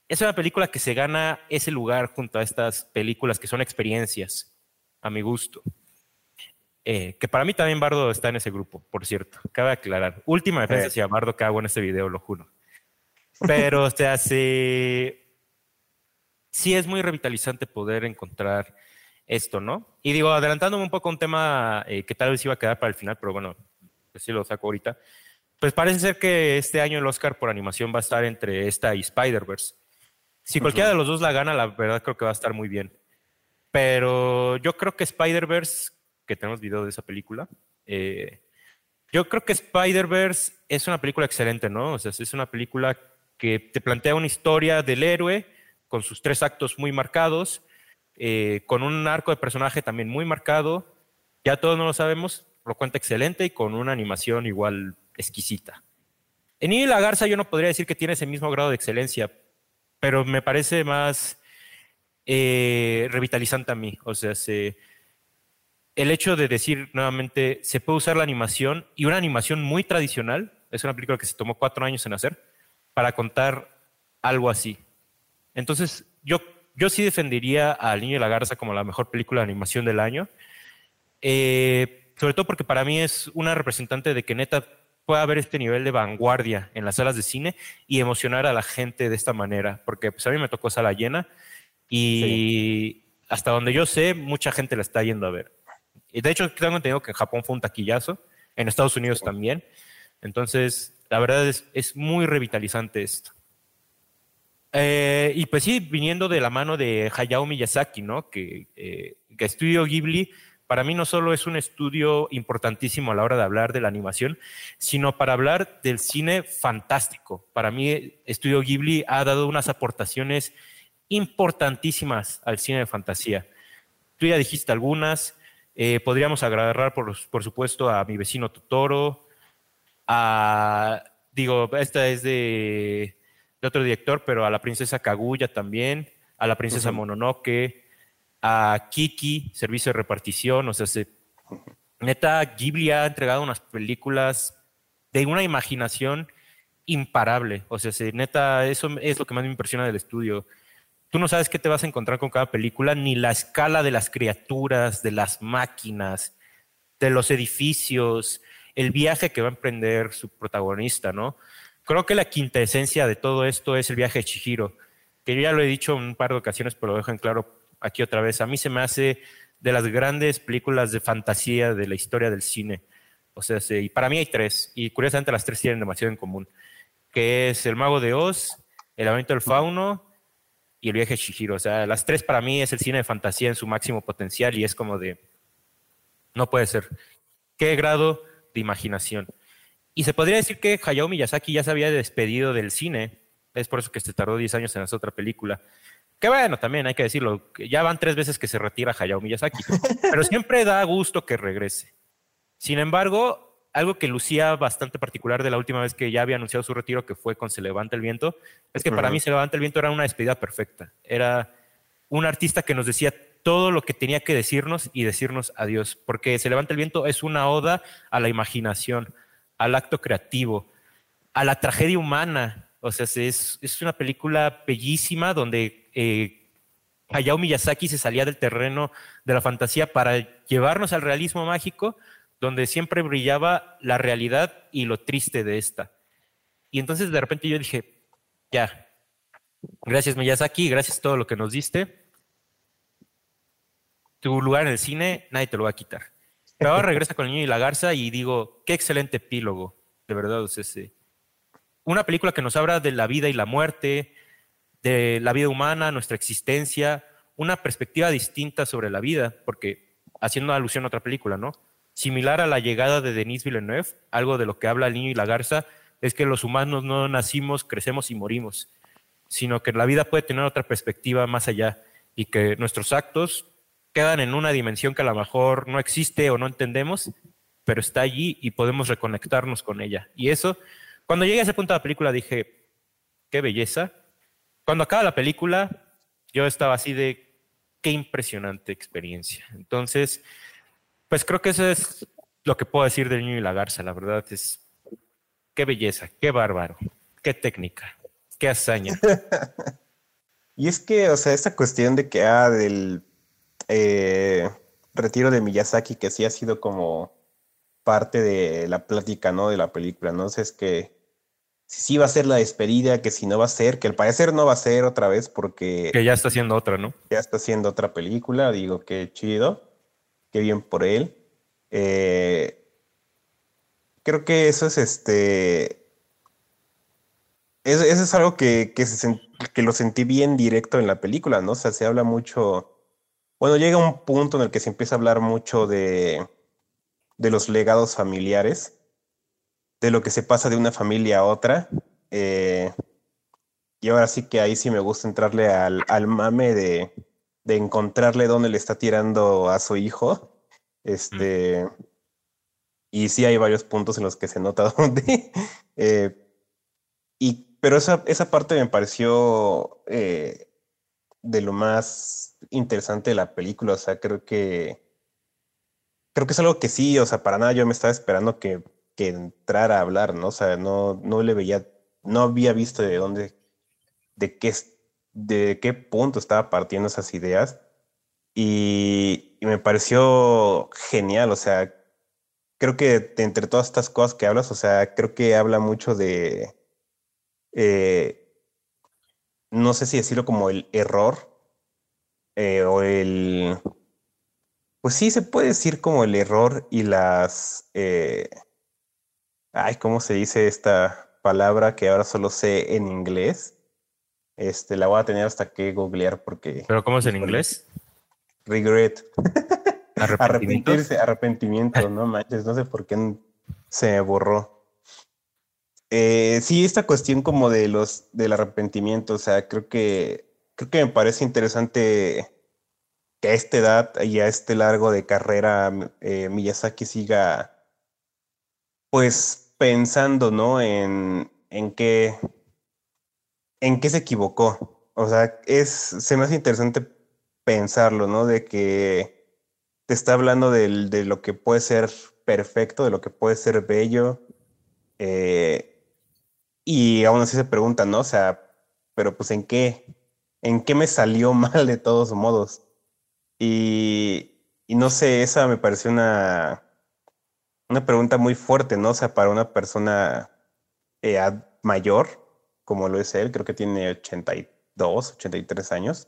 es una película que se gana ese lugar junto a estas películas que son experiencias, a mi gusto. Eh, que para mí también Bardo está en ese grupo, por cierto. Cabe aclarar. Última defensa hacia Bardo que hago en este video, lo juro. Pero, o sea, sí, sí es muy revitalizante poder encontrar esto, ¿no? Y digo, adelantándome un poco a un tema eh, que tal vez iba a quedar para el final, pero bueno, pues sí lo saco ahorita. Pues parece ser que este año el Oscar por animación va a estar entre esta y Spider-Verse. Si cualquiera de los dos la gana, la verdad creo que va a estar muy bien. Pero yo creo que Spider-Verse que tenemos video de esa película. Eh, yo creo que Spider-Verse es una película excelente, ¿no? O sea, es una película que te plantea una historia del héroe con sus tres actos muy marcados, eh, con un arco de personaje también muy marcado. Ya todos no lo sabemos, lo cuenta excelente y con una animación igual exquisita. En y la Garza yo no podría decir que tiene ese mismo grado de excelencia, pero me parece más eh, revitalizante a mí. O sea, se, el hecho de decir nuevamente, se puede usar la animación y una animación muy tradicional, es una película que se tomó cuatro años en hacer, para contar algo así. Entonces, yo, yo sí defendería al Niño y la Garza como la mejor película de animación del año, eh, sobre todo porque para mí es una representante de que neta pueda haber este nivel de vanguardia en las salas de cine y emocionar a la gente de esta manera, porque pues a mí me tocó sala llena y hasta donde yo sé, mucha gente la está yendo a ver. De hecho, tengo entendido que en Japón fue un taquillazo, en Estados Unidos también. Entonces, la verdad es, muy revitalizante esto. Eh, y pues sí, viniendo de la mano de Hayao Miyazaki, ¿no? Que, eh, que Estudio Ghibli para mí no solo es un estudio importantísimo a la hora de hablar de la animación, sino para hablar del cine fantástico. Para mí, Estudio Ghibli ha dado unas aportaciones importantísimas al cine de fantasía. Tú ya dijiste algunas, eh, podríamos agarrar, por, por, supuesto, a mi vecino Totoro, a, digo, esta es de, otro director, pero a la princesa Kaguya también, a la princesa Mononoke, a Kiki, Servicio de Repartición, o sea, se, neta, Ghibli ha entregado unas películas de una imaginación imparable, o sea, se, neta, eso es lo que más me impresiona del estudio. Tú no sabes qué te vas a encontrar con cada película, ni la escala de las criaturas, de las máquinas, de los edificios, el viaje que va a emprender su protagonista, ¿no? Creo que la quinta esencia de todo esto es el viaje de Chihiro, que ya lo he dicho en un par de ocasiones, pero lo dejo en claro aquí otra vez. A mí se me hace de las grandes películas de fantasía de la historia del cine. O sea, y para mí hay tres, y curiosamente las tres tienen demasiado en común, que es El Mago de Oz, El Lamento del Fauno y El viaje de Shihiro. O sea, las tres para mí es el cine de fantasía en su máximo potencial y es como de, no puede ser. ¿Qué grado de imaginación? Y se podría decir que Hayao Miyazaki ya se había despedido del cine, es por eso que se tardó 10 años en hacer otra película. Que bueno, también hay que decirlo, ya van tres veces que se retira Hayao Miyazaki, *laughs* pero siempre da gusto que regrese. Sin embargo, algo que lucía bastante particular de la última vez que ya había anunciado su retiro, que fue con Se levanta el viento, es que para mí Se levanta el viento era una despedida perfecta. Era un artista que nos decía todo lo que tenía que decirnos y decirnos adiós, porque Se levanta el viento es una oda a la imaginación, al acto creativo, a la tragedia humana. O sea, es, es una película bellísima donde eh, Hayao Miyazaki se salía del terreno de la fantasía para llevarnos al realismo mágico, donde siempre brillaba la realidad y lo triste de esta. Y entonces de repente yo dije, ya, gracias Miyazaki, gracias todo lo que nos diste. Tu lugar en el cine, nadie te lo va a quitar. Pero ahora regresa con el niño y la garza y digo, qué excelente epílogo, de verdad. O sea, una película que nos habla de la vida y la muerte, de la vida humana, nuestra existencia, una perspectiva distinta sobre la vida, porque haciendo alusión a otra película, ¿no? Similar a la llegada de Denis Villeneuve, algo de lo que habla el niño y la garza, es que los humanos no nacimos, crecemos y morimos, sino que la vida puede tener otra perspectiva más allá. y que nuestros actos quedan en una dimensión que a lo mejor no existe o no entendemos, pero está allí y podemos reconectarnos con ella. Y eso, cuando llegué a ese punto de la película dije, qué belleza. Cuando acaba la película, yo estaba así de, qué impresionante experiencia. Entonces, pues creo que eso es lo que puedo decir del niño y la garza, la verdad es, qué belleza, qué bárbaro, qué técnica, qué hazaña. *laughs* y es que, o sea, esta cuestión de que, ah, del eh, retiro de Miyazaki, que sí ha sido como parte de la plática, ¿no? De la película, ¿no? sé, es que si sí va a ser la despedida, que si no va a ser, que al parecer no va a ser otra vez porque... Que ya está haciendo otra, ¿no? Ya está haciendo otra película, digo, qué chido, qué bien por él. Eh, creo que eso es este... Eso, es algo que, que, que lo sentí bien directo en la película, ¿no? O sea, se habla mucho bueno, llega un punto en el que se empieza a hablar mucho de, de los legados familiares, de lo que se pasa de una familia a otra. Eh, y ahora sí que ahí sí me gusta entrarle al, al mame de, de, encontrarle dónde le está tirando a su hijo. Este. Y sí hay varios puntos en los que se nota *laughs* dónde. Eh, y, pero esa, esa parte me pareció eh, de lo más interesante de la película. O sea, creo que. Creo que es algo que sí, o sea, para nada yo me estaba esperando que, que entrara a hablar, ¿no? O sea, no, no le veía, no había visto de dónde, de qué, de qué punto estaba partiendo esas ideas. Y, me pareció genial, o sea, creo que entre todas estas cosas que hablas, o sea, creo que habla mucho de, eh, no sé si decirlo como el error eh, o el, pues sí, se puede decir como el error y las, eh, ay, ¿cómo se dice esta palabra que ahora solo sé en inglés? Este, la voy a tener hasta que googlear porque... ¿Pero cómo es en inglés? Regret. *laughs* Arrepentirse, arrepentimiento, no manches, no sé por qué se borró. Eh, sí, esta cuestión como de los del arrepentimiento, o sea, creo que creo que me parece interesante que a esta edad y a este largo de carrera eh, Miyazaki siga pues pensando, ¿no? En, en qué en qué se equivocó. O sea, es, se me hace interesante pensarlo, ¿no? De que te está hablando de, de lo que puede ser perfecto, de lo que puede ser bello. Eh, y aún así se pregunta, ¿no? O sea, pero pues en qué, en qué me salió *laughs* mal de todos modos. Y, no sé, esa me pareció una, una pregunta muy fuerte, ¿no? O sea, para una persona eh, mayor, como lo es él, creo que tiene 82, 83 años.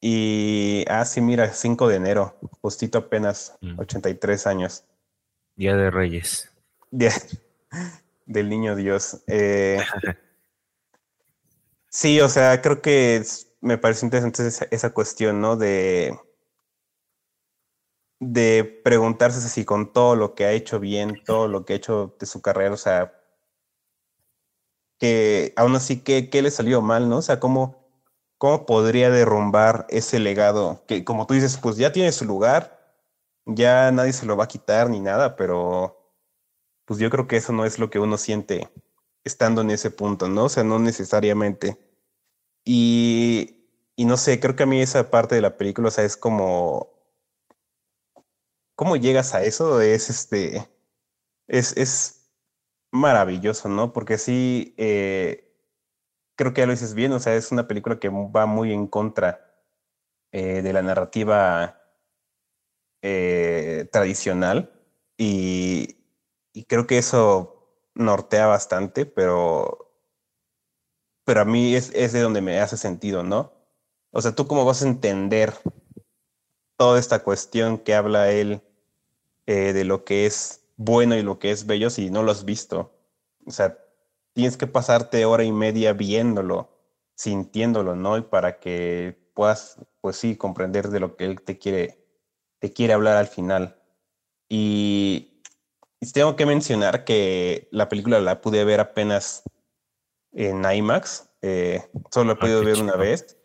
Y, ah, sí, mira, 5 de enero, justito apenas, 83 mm. años. Día de Reyes. *laughs* Día del Niño Dios. Eh, *laughs* Sí, o sea, creo que me parece interesante esa, cuestión, ¿no? De, de preguntarse si con todo lo que ha hecho bien, todo lo que ha hecho de su carrera, o sea, que aún así, ¿qué, qué le salió mal, no? O sea, ¿cómo, ¿cómo podría derrumbar ese legado? Que como tú dices, pues ya tiene su lugar, ya nadie se lo va a quitar ni nada, pero pues yo creo que eso no es lo que uno siente estando en ese punto, ¿no? O sea, no necesariamente. Y, no sé, creo que a mí esa parte de la película, o sea, es como... ¿Cómo llegas a eso? Es este... Es, es maravilloso, ¿no? Porque sí, eh, creo que ya lo dices bien, o sea, es una película que va muy en contra eh, de la narrativa eh, tradicional y, y creo que eso nortea bastante, pero pero a mí es, es de donde me hace sentido, ¿no? O sea, ¿tú cómo vas a entender toda esta cuestión que habla él eh, de lo que es bueno y lo que es bello si no lo has visto? O sea, tienes que pasarte hora y media viéndolo, sintiéndolo, ¿no? Y para que puedas, pues sí, comprender de lo que él te quiere, te quiere hablar al final. Y, y tengo que mencionar que la película la pude ver apenas en IMAX. Eh, solo he ah, podido ver una vez.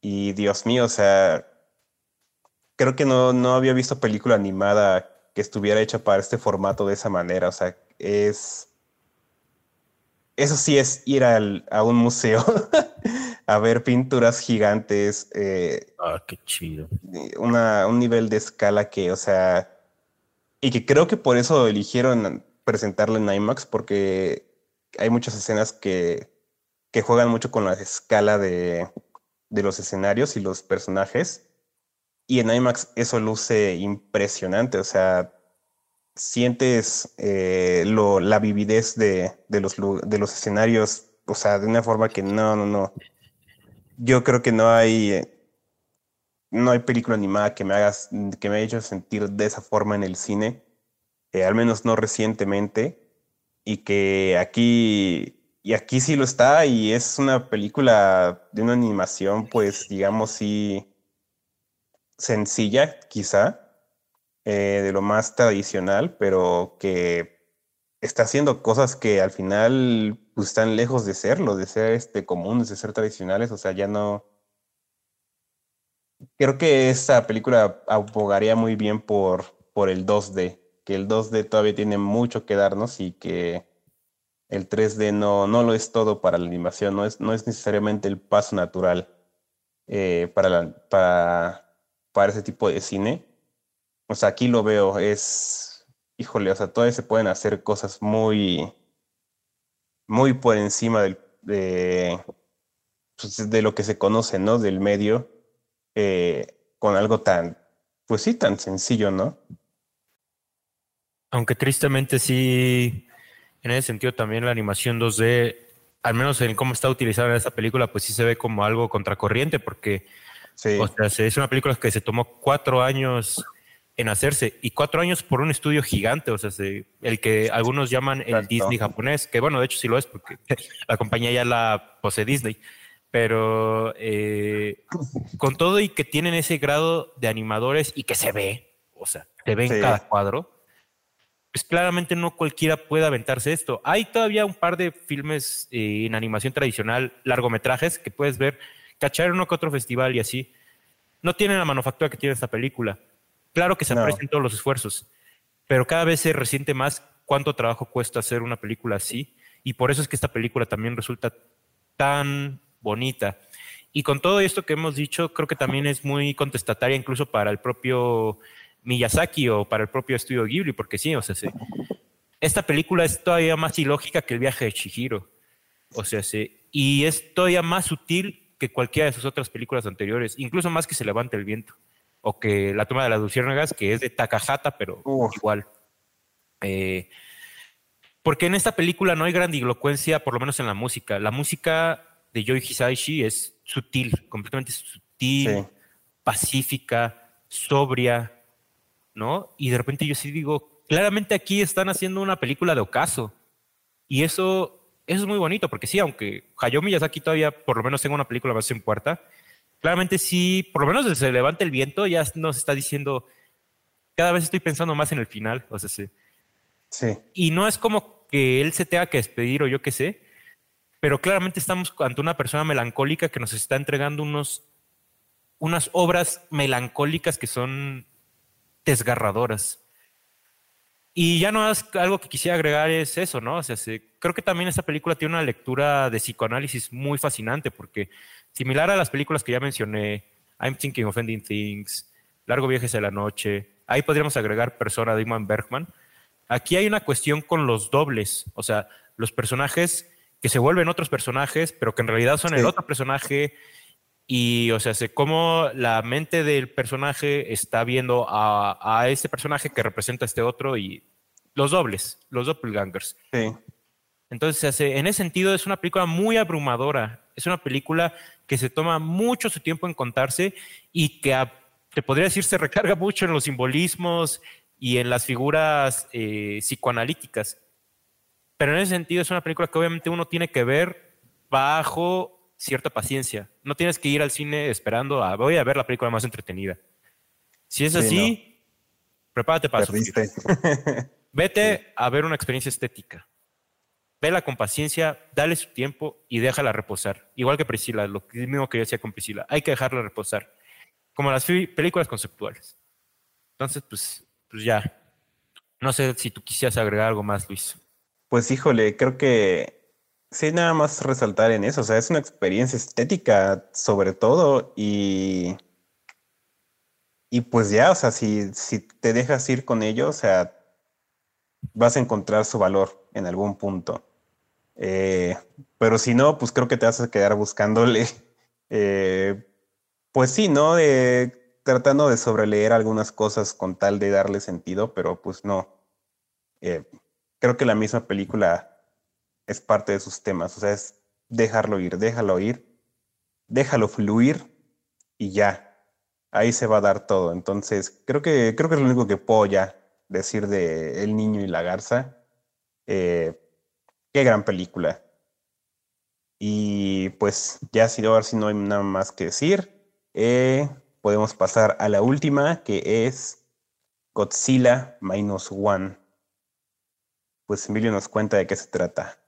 Y Dios mío, o sea, creo que no, no había visto película animada que estuviera hecha para este formato de esa manera. O sea, es... Eso sí es ir al, a un museo *laughs* a ver pinturas gigantes. Eh, ah, qué chido. Una, un nivel de escala que, o sea, y que creo que por eso eligieron presentarlo en IMAX, porque hay muchas escenas que, juegan mucho con la escala de, los escenarios y los personajes. Y en IMAX eso luce impresionante, o sea, sientes eh, la vividez de, los, escenarios, o sea, de una forma que no, no, no. Yo creo que no hay, no hay película animada que me hagas, que me haya hecho sentir de esa forma en el cine, eh, al menos no recientemente, y que aquí, y aquí sí lo está, y es una película de una animación, pues, digamos, sí sencilla, quizá, eh, de lo más tradicional, pero que está haciendo cosas que al final pues, están lejos de serlo, de ser este, comunes, de ser tradicionales, o sea, ya no... Creo que esta película abogaría muy bien por, por el 2D, que el 2D todavía tiene mucho que darnos y que el 3D no, no lo es todo para la animación, no es, no es necesariamente el paso natural eh, para, para ese tipo de cine. O sea, aquí lo veo, es, híjole, o sea, todavía se pueden hacer cosas muy, muy por encima de, pues, de lo que se conoce, ¿no? Del medio, eh, con algo tan, pues sí, tan sencillo, ¿no? Aunque tristemente sí, en ese sentido también la animación 2D, al menos en cómo está utilizada en esta película, pues sí se ve como algo contracorriente, porque o sea, es una película que se tomó cuatro años en hacerse y cuatro años por un estudio gigante, o sea, el que algunos llaman el Disney japonés, que bueno, de hecho sí lo es porque *laughs* la compañía ya la posee Disney, pero eh, con todo y que tienen ese grado de animadores y que se ve, o sea, se ve en cada cuadro, pues claramente no cualquiera puede aventarse esto. Hay todavía un par de filmes eh, en animación tradicional, largometrajes, que puedes ver cachar uno que otro festival y así. No tiene la manufactura que tiene esta película. Claro que se aprecian todos los esfuerzos, pero cada vez se resiente más cuánto trabajo cuesta hacer una película así. Y por eso es que esta película también resulta tan bonita. Y con todo esto que hemos dicho, creo que también es muy contestataria incluso para el propio Miyazaki o para el propio estudio Ghibli, porque sí, o sea, sí. esta película es todavía más ilógica que el viaje de Chihiro. O sea, sí, y es todavía más sutil que cualquiera de sus otras películas anteriores, incluso más que Se levante el viento o que La toma de las luciérnagas, que es de Takahata, pero igual. Eh, porque en esta película no hay grandilocuencia, por lo menos en la música. La música de Yoi Hisaishi es sutil, completamente sutil, pacífica, sobria, ¿no? Y de repente yo sí digo, claramente aquí están haciendo una película de ocaso. Y eso eso es muy bonito, porque sí, aunque Hayao Miyazaki todavía por lo menos tenga una película más en puerta, claramente sí, por lo menos desde Se levanta el viento ya nos está diciendo, cada vez estoy pensando más en el final, o sea, sí. Sí. Y no es como que él se tenga que despedir o yo qué sé, pero claramente estamos ante una persona melancólica que nos está entregando unos, unas obras melancólicas que son desgarradoras. Y ya no es algo que quisiera agregar es eso, ¿no? O sea, creo que también esta película tiene una lectura de psicoanálisis muy fascinante porque similar a las películas que ya mencioné, I'm Thinking of Ending Things, Largo Viajes de la Noche, ahí podríamos agregar Persona de Iman Bergman. Aquí hay una cuestión con los dobles, o sea, los personajes que se vuelven otros personajes, pero que en realidad son el otro personaje y, o sea, sé cómo la mente del personaje está viendo a, a este personaje que representa a este otro y los dobles, los doppelgangers. Sí. Entonces, en ese sentido, es una película muy abrumadora. Es una película que se toma mucho su tiempo en contarse y que, te podría decir, se recarga mucho en los simbolismos y en las figuras eh, psicoanalíticas. Pero en ese sentido, es una película que obviamente uno tiene que ver bajo cierta paciencia. No tienes que ir al cine esperando a voy a ver la película más entretenida. Si es así, prepárate para Perdiste. *laughs* *laughs* Vete a ver una experiencia estética. vela con paciencia, dale su tiempo y déjala reposar. Igual que Priscila, lo mismo que yo decía con Priscila, hay que dejarla reposar. Como las películas conceptuales. Entonces, pues, pues ya. No sé si tú quisieras agregar algo más, Luis. Pues híjole, creo que sí, nada más resaltar en eso. O sea, es una experiencia estética sobre todo y... Y pues ya, o sea, si, si te dejas ir con ello, o sea, vas a encontrar su valor en algún punto. Eh, pero si no, pues creo que te vas a quedar buscándole. *laughs* Eh, pues sí, ¿no? tratando de sobreleer algunas cosas con tal de darle sentido, pero pues no. Eh, creo que la misma película es parte de sus temas. O sea, es dejarlo ir, déjalo ir, déjalo fluir y ya. Ahí se va a dar todo. Entonces, creo que, creo que es lo único que puedo ya decir de El niño y la garza. Eh, qué gran película. Y pues ya si, ver si no hay nada más que decir, eh, podemos pasar a la última, que es Godzilla Minus One. Pues Emilio nos cuenta de qué se trata.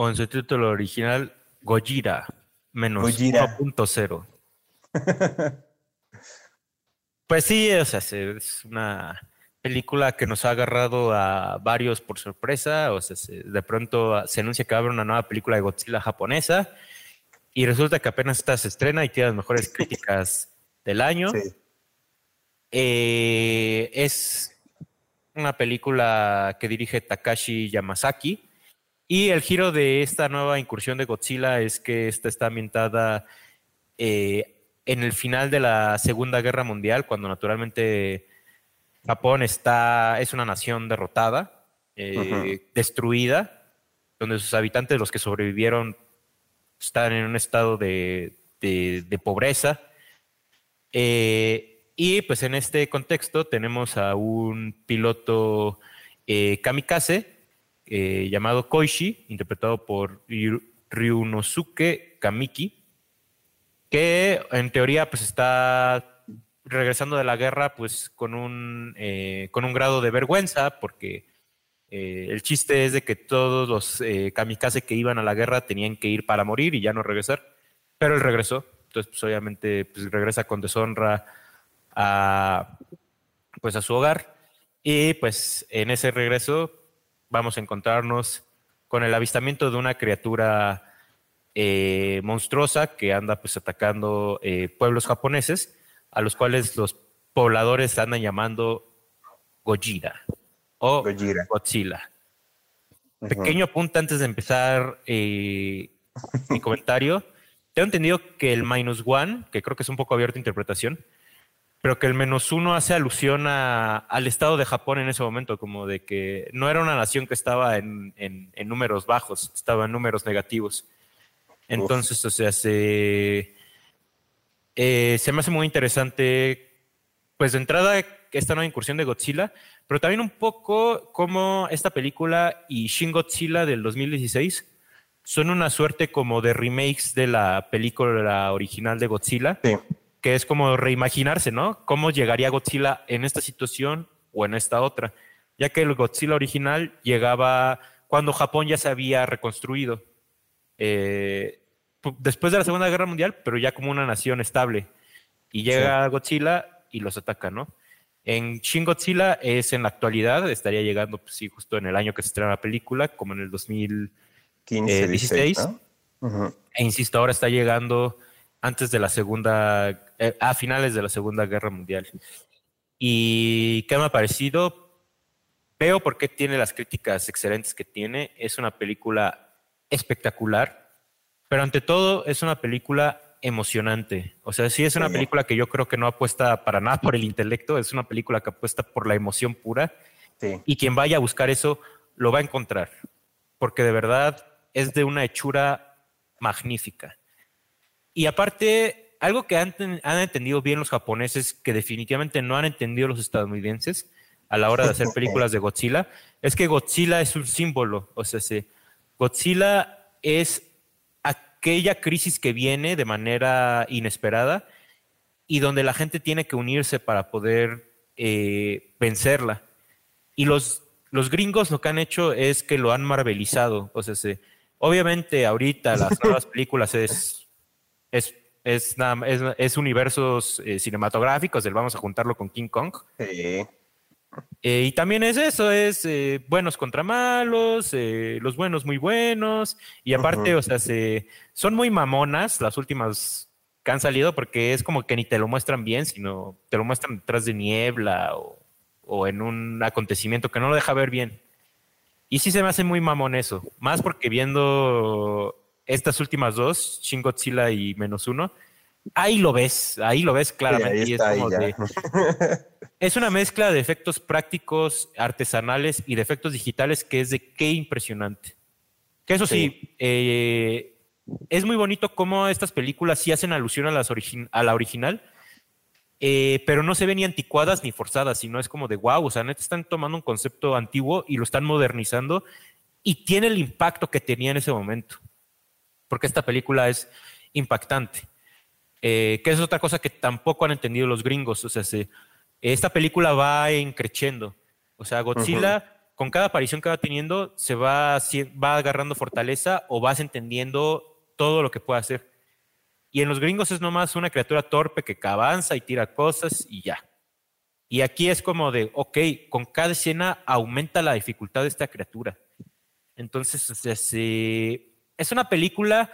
O en su título original, Gojira menos 1.0. pues sí, o sea, es una película que nos ha agarrado a varios por sorpresa. O sea, de pronto se anuncia que va a haber una nueva película de Godzilla japonesa y resulta que apenas está se estrena y tiene las mejores *laughs* críticas del año. Eh, es una película que dirige Takashi Yamazaki. Y el giro de esta nueva incursión de Godzilla es que esta está ambientada eh, en el final de la Segunda Guerra Mundial, cuando naturalmente Japón está, es una nación derrotada, eh, destruida, donde sus habitantes, los que sobrevivieron, están en un estado de, pobreza. Eh, y pues en este contexto tenemos a un piloto eh, kamikaze llamado Koishi, interpretado por Ryunosuke Kamiki, que en teoría pues está regresando de la guerra, pues con un, eh, con un grado de vergüenza, porque eh, el chiste es de que todos los eh, kamikaze que iban a la guerra tenían que ir para morir y ya no regresar, pero él regresó, entonces pues obviamente pues, regresa con deshonra a, pues, a su hogar. Y pues en ese regreso vamos a encontrarnos con el avistamiento de una criatura monstruosa que anda pues atacando pueblos japoneses a los cuales los pobladores andan llamando Gojira o Godzilla. Pequeño apunte antes de empezar eh, mi comentario. Tengo entendido que el minus one, que creo que es un poco abierto a interpretación, pero que el menos uno hace alusión al estado de Japón en ese momento, como de que no era una nación que estaba en, números bajos, estaba en números negativos. Entonces, o sea, se, eh, se me hace muy interesante, pues de entrada, esta nueva incursión de Godzilla, pero también un poco como esta película y Shin Godzilla del 2016 son una suerte como de remakes de la película original de Godzilla, que es como reimaginarse, ¿no? ¿Cómo llegaría Godzilla en esta situación o en esta otra? Ya que el Godzilla original llegaba cuando Japón ya se había reconstruido. Eh, después de la Segunda Guerra Mundial, pero ya como una nación estable. Y llega Godzilla y los ataca, ¿no? En Shin Godzilla es en la actualidad, estaría llegando, pues sí, justo en el año que se estrena la película, como en el 2016. E insisto, ahora está llegando antes de la Segunda, eh, a finales de la Segunda Guerra Mundial. ¿Y qué me ha parecido? Veo por qué tiene las críticas excelentes que tiene. Es una película espectacular pero ante todo es una película emocionante. O sea, sí es una película que yo creo que no apuesta para nada por el intelecto, es una película que apuesta por la emoción pura. Y quien vaya a buscar eso lo va a encontrar, porque de verdad es de una hechura magnífica. Y aparte, algo que han, entendido bien los japoneses, que definitivamente no han entendido los estadounidenses a la hora de hacer películas de Godzilla, es que Godzilla es un símbolo. O sea, Godzilla es aquella crisis que viene de manera inesperada y donde la gente tiene que unirse para poder eh, vencerla. Y los los gringos lo que han hecho es que lo han marvelizado. O sea, se, obviamente ahorita las *laughs* nuevas películas es, es, es, es, universos eh, cinematográficos, el vamos a juntarlo con King Kong. Sí. Eh, y también es eso, es eh, buenos contra malos, los buenos muy buenos, y aparte, o sea, se, son muy mamonas las últimas que han salido porque es como que ni te lo muestran bien, sino te lo muestran detrás de niebla o o en un acontecimiento que no lo deja ver bien. Y sí se me hace muy mamón eso, más porque viendo estas últimas dos, Shin Godzilla y Menos Uno, ahí lo ves, ahí lo ves claramente. *laughs* es, una mezcla de efectos prácticos, artesanales y de efectos digitales que es de qué impresionante. Que eso sí, eh, es muy bonito cómo estas películas sí hacen alusión a, las a la original, eh, pero no se ven ni anticuadas ni forzadas, sino es como de wow, o sea, neta están tomando un concepto antiguo y lo están modernizando y tiene el impacto que tenía en ese momento, porque esta película es impactante, eh, que es otra cosa que tampoco han entendido los gringos, o sea, esta película va creciendo, o sea, Godzilla... Con cada aparición que va teniendo, se va, va agarrando fortaleza o vas entendiendo todo lo que puede hacer. Y en los gringos es nomás una criatura torpe que avanza y tira cosas y ya. Y aquí es como de, ok, con cada escena aumenta la dificultad de esta criatura. Entonces, es una película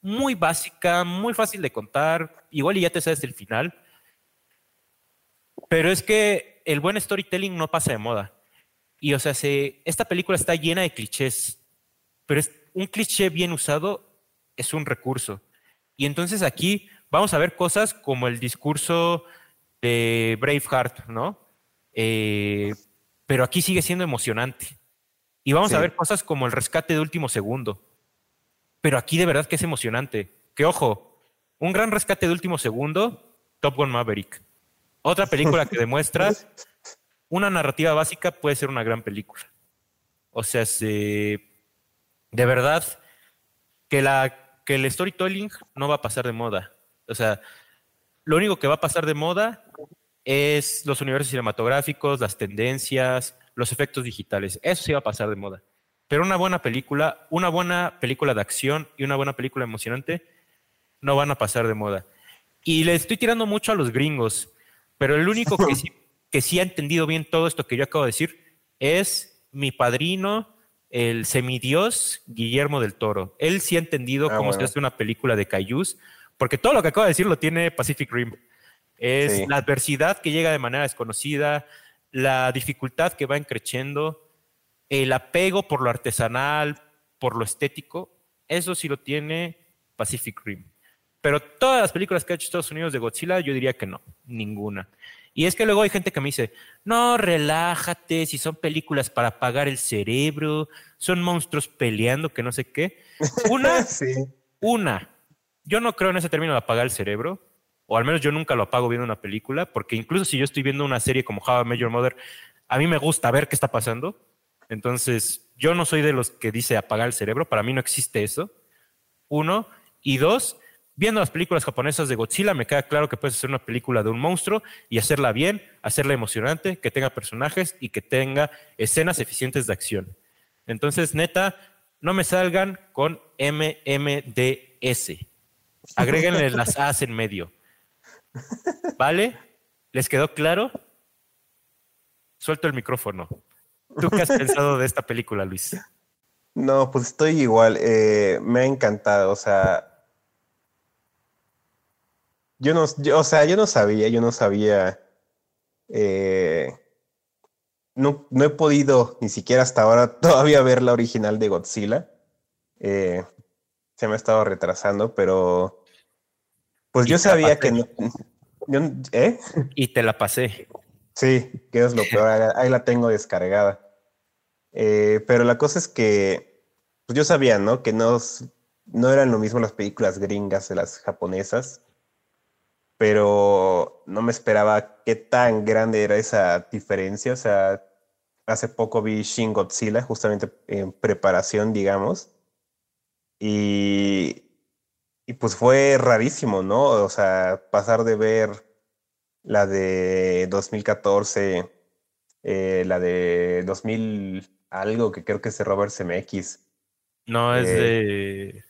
muy básica, muy fácil de contar, igual y ya te sabes el final. Pero es que el buen storytelling no pasa de moda. Y o sea, esta película está llena de clichés, pero es, un cliché bien usado es un recurso. Y entonces aquí vamos a ver cosas como el discurso de Braveheart, ¿no? Eh, pero aquí sigue siendo emocionante. Y vamos a ver cosas como el rescate de último segundo. Pero aquí de verdad que es emocionante. Que ojo, un gran rescate de último segundo, Top Gun Maverick. Otra película que demuestra *laughs* una narrativa básica puede ser una gran película. O sea, de verdad que la que el storytelling no va a pasar de moda. O sea, lo único que va a pasar de moda es los universos cinematográficos, las tendencias, los efectos digitales. Eso sí va a pasar de moda. Pero una buena película, una buena película de acción y una buena película emocionante no van a pasar de moda. Y le estoy tirando mucho a los gringos, pero el único que sí, *laughs* que sí ha entendido bien todo esto que yo acabo de decir es mi padrino el semidios Guillermo del Toro. Él sí ha entendido ah, cómo se hace una película de Cayús, porque todo lo que acabo de decir lo tiene Pacific Rim. Es la adversidad que llega de manera desconocida, la dificultad que va encreciendo, el apego por lo artesanal, por lo estético, eso sí lo tiene Pacific Rim. Pero todas las películas que ha hecho Estados Unidos de Godzilla, yo diría que no, ninguna. Y es que luego hay gente que me dice, no, relájate, si son películas para apagar el cerebro, son monstruos peleando, que no sé qué. Una, *laughs* una. Yo no creo en ese término de apagar el cerebro, o al menos yo nunca lo apago viendo una película, porque incluso si yo estoy viendo una serie como How I Met Mother, a mí me gusta ver qué está pasando. Entonces, yo no soy de los que dice apagar el cerebro, para mí no existe eso. Uno. Y dos, viendo las películas japonesas de Godzilla, me queda claro que puedes hacer una película de un monstruo y hacerla bien, hacerla emocionante, que tenga personajes y que tenga escenas eficientes de acción. Entonces, neta, no me salgan con MMDS. Agréguenle *laughs* las A's en medio. ¿Vale? ¿Les quedó claro? Suelto el micrófono. ¿Tú qué has pensado de esta película, Luis? No, pues estoy igual. Eh, me ha encantado. O sea, yo no, o sea, yo no sabía, yo no sabía. Eh, no, no, he podido ni siquiera hasta ahora *laughs* todavía ver la original de Godzilla. Eh, se me ha estado retrasando, pero pues yo sabía que no. ¿eh? Y te la pasé. Sí, que es lo peor. Ahí la tengo descargada. pero la cosa es que pues yo sabía, ¿no? Que no, no eran lo mismo las películas gringas de las japonesas pero no me esperaba qué tan grande era esa diferencia. O sea, hace poco vi Shin Godzilla, justamente en preparación, digamos, y, y pues fue rarísimo, ¿no? O sea, pasar de ver la de 2014 eh, la de 2000 algo que creo que es de Robert CMX. No, es Eh, de...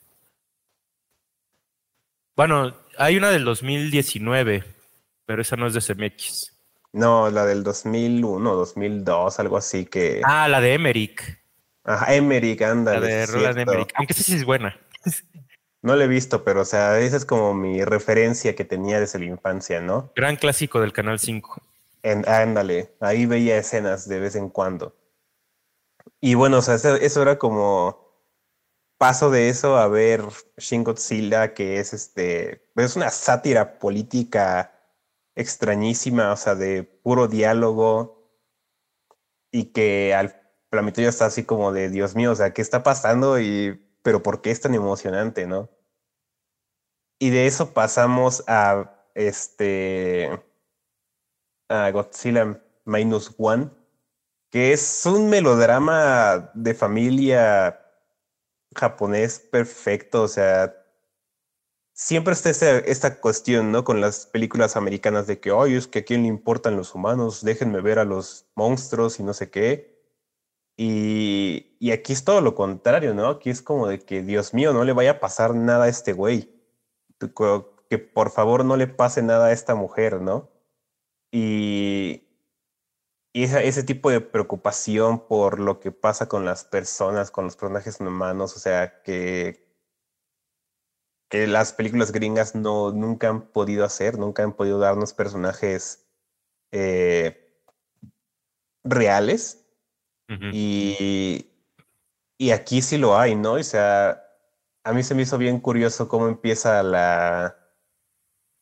Bueno, hay una del 2019, pero esa no es de CMX. No, la del 2001, 2002, algo así que... Ah, la de Emmerich. Ajá, Emmerich, La ándale. de Roland. Emmerich. Aunque esa sí es buena. No la he visto, pero o sea, esa es como mi referencia que tenía desde la infancia, ¿no? Gran clásico del Canal 5. En, ándale, ahí veía escenas de vez en cuando. Y bueno, o sea, eso, era como paso de eso a ver Shin Godzilla, que es este, es una sátira política extrañísima, o sea, de puro diálogo y que al la mitad ya está así como de Dios mío, o sea, ¿qué está pasando? Y, pero ¿por qué es tan emocionante, no? Y de eso pasamos a este a Godzilla Minus One, que es un melodrama de familia japonés perfecto, o sea, siempre está esta, esta cuestión, ¿no? Con las películas americanas de que, oye, es que a quién le importan los humanos, déjenme ver a los monstruos y no sé qué. Y, aquí es todo lo contrario, ¿no? Aquí es como de que, Dios mío, no le vaya a pasar nada a este güey. Que por favor no le pase nada a esta mujer, ¿no? Y, y ese tipo de preocupación por lo que pasa con las personas, con los personajes humanos, o sea, que, que las películas gringas no, nunca han podido hacer, nunca han podido darnos personajes eh, reales. Y, y aquí sí lo hay, ¿no? O sea, a mí se me hizo bien curioso cómo empieza la,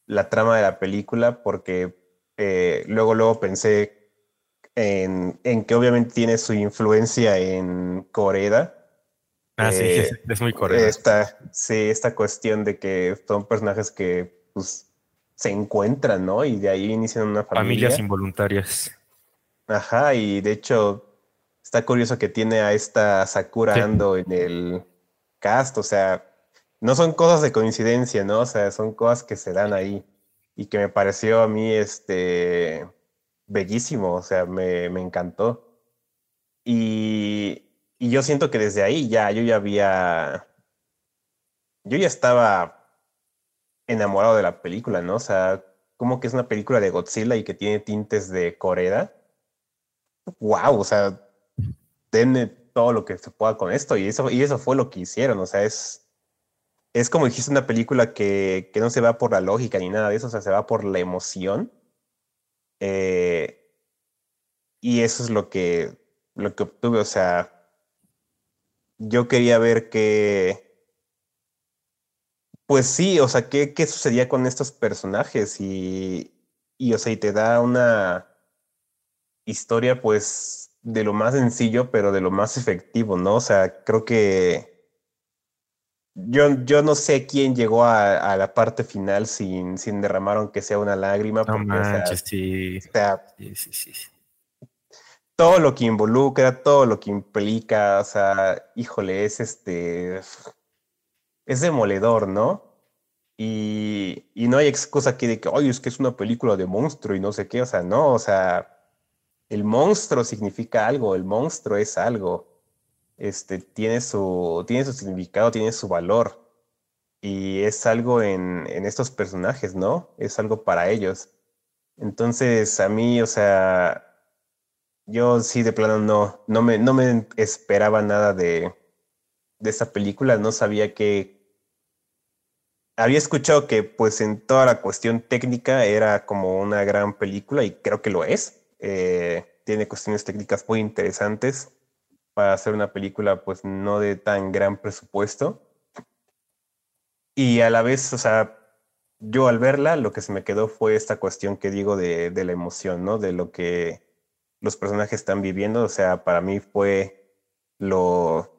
la trama de la película, porque eh, luego, luego pensé en, en que obviamente tiene su influencia en Corea. Ah, sí, *laughs* Eh, es, es muy correcto. Esta, sí, esta cuestión de que son personajes que pues, se encuentran, ¿no? Y de ahí inician una familia. Familias involuntarias. Ajá, y de hecho está curioso que tiene a esta Sakura Sí. Ando en el cast, o sea, no son cosas de coincidencia, ¿no? O sea, son cosas que se dan ahí y que me pareció a mí, este, bellísimo, o sea, me, me encantó. Y, y yo siento que desde ahí ya, yo ya había, yo ya estaba enamorado de la película, ¿no? O sea, como que es una película de Godzilla y que tiene tintes de Corea wow, o sea, denme todo lo que se pueda con esto. Y eso, y eso fue lo que hicieron. O sea, es, es como dijiste, una película que, que no se va por la lógica ni nada de eso, o sea, se va por la emoción. Eh, y eso es lo que, lo que obtuve. O sea, yo quería ver que. Pues sí, o sea, ¿qué, qué sucedía con estos personajes? Y, y, o sea, y te da una historia, pues, de lo más sencillo, pero de lo más efectivo, ¿no? O sea, creo que yo, yo no sé quién llegó a, a la parte final sin, sin derramar aunque sea una lágrima, No porque, o sea, manches, sí. o sea, Sí, sí, sí. sí. todo lo que involucra, todo lo que implica, o sea, híjole, es este, es demoledor, ¿no? Y, y no hay excusa aquí de que, oye, es que es una película de monstruo y no sé qué, o sea, no, o sea, el monstruo significa algo, el monstruo es algo, este, tiene su, tiene su significado, tiene su valor, y es algo en, en estos personajes, ¿no? Es algo para ellos. Entonces, a mí, o sea, yo sí de plano no, no me, no me esperaba nada de, de esta película, no sabía que... Había escuchado que pues en toda la cuestión técnica era como una gran película y creo que lo es. Eh, tiene cuestiones técnicas muy interesantes para hacer una película pues no de tan gran presupuesto. Y a la vez, o sea, yo al verla lo que se me quedó fue esta cuestión que digo de, de la emoción, ¿no? De lo que los personajes están viviendo. O sea, para mí fue lo,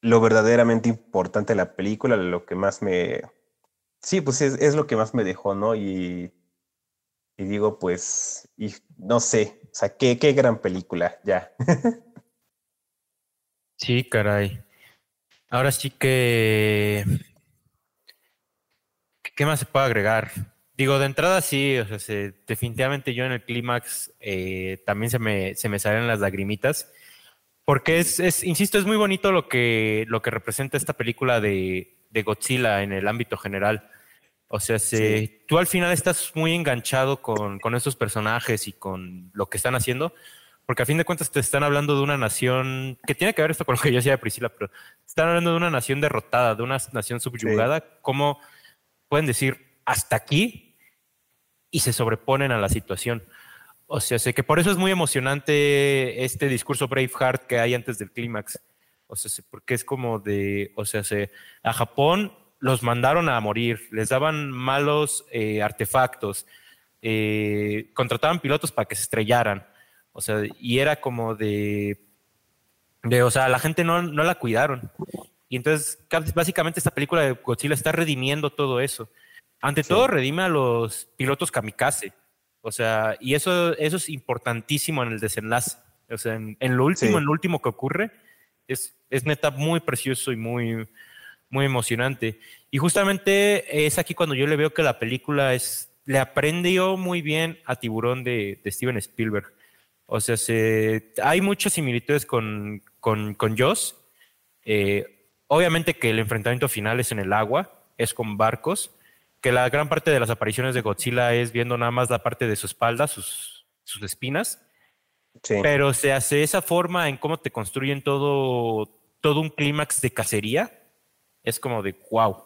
lo verdaderamente importante de la película, lo que más me... Sí, pues es, es lo que más me dejó, ¿no? Y, y digo, pues, y no sé, o sea, qué, qué gran película, ya. *laughs* Sí, caray. Ahora sí que... ¿Qué más se puede agregar? Digo, de entrada sí, o sea, definitivamente yo en el clímax eh, también se me, se me salen las lagrimitas, porque es, es, insisto, es muy bonito lo que, lo que representa esta película de, de Godzilla en el ámbito general. O sea, se, tú al final estás muy enganchado con, con estos personajes y con lo que están haciendo, porque a fin de cuentas te están hablando de una nación, que tiene que ver esto con lo que yo decía de Priscila, pero están hablando de una nación derrotada, de una nación subyugada, ¿cómo pueden decir hasta aquí y se sobreponen a la situación. O sea, sé que por eso es muy emocionante este discurso Braveheart que hay antes del clímax. O sea, porque es como de, o sea, se, a Japón los mandaron a morir, les daban malos eh, artefactos, eh, contrataban pilotos para que se estrellaran. O sea, y era como de, de o sea, la gente no, no la cuidaron. Y entonces, básicamente esta película de Godzilla está redimiendo todo eso. Ante todo, redime a los pilotos kamikaze. O sea, y eso, eso es importantísimo en el desenlace. O sea, en, lo último, en lo último que ocurre, es, es neta muy precioso y muy, muy emocionante. Y justamente es aquí cuando yo le veo que la película es, le aprendió muy bien a Tiburón de, de Steven Spielberg. O sea, se, hay muchas similitudes con, con, con Joss. Eh, obviamente que el enfrentamiento final es en el agua, es con barcos, que la gran parte de las apariciones de Godzilla es viendo nada más la parte de su espalda, sus, sus espinas. Pero se hace esa forma en cómo te construyen todo, todo un clímax de cacería. Es como de wow.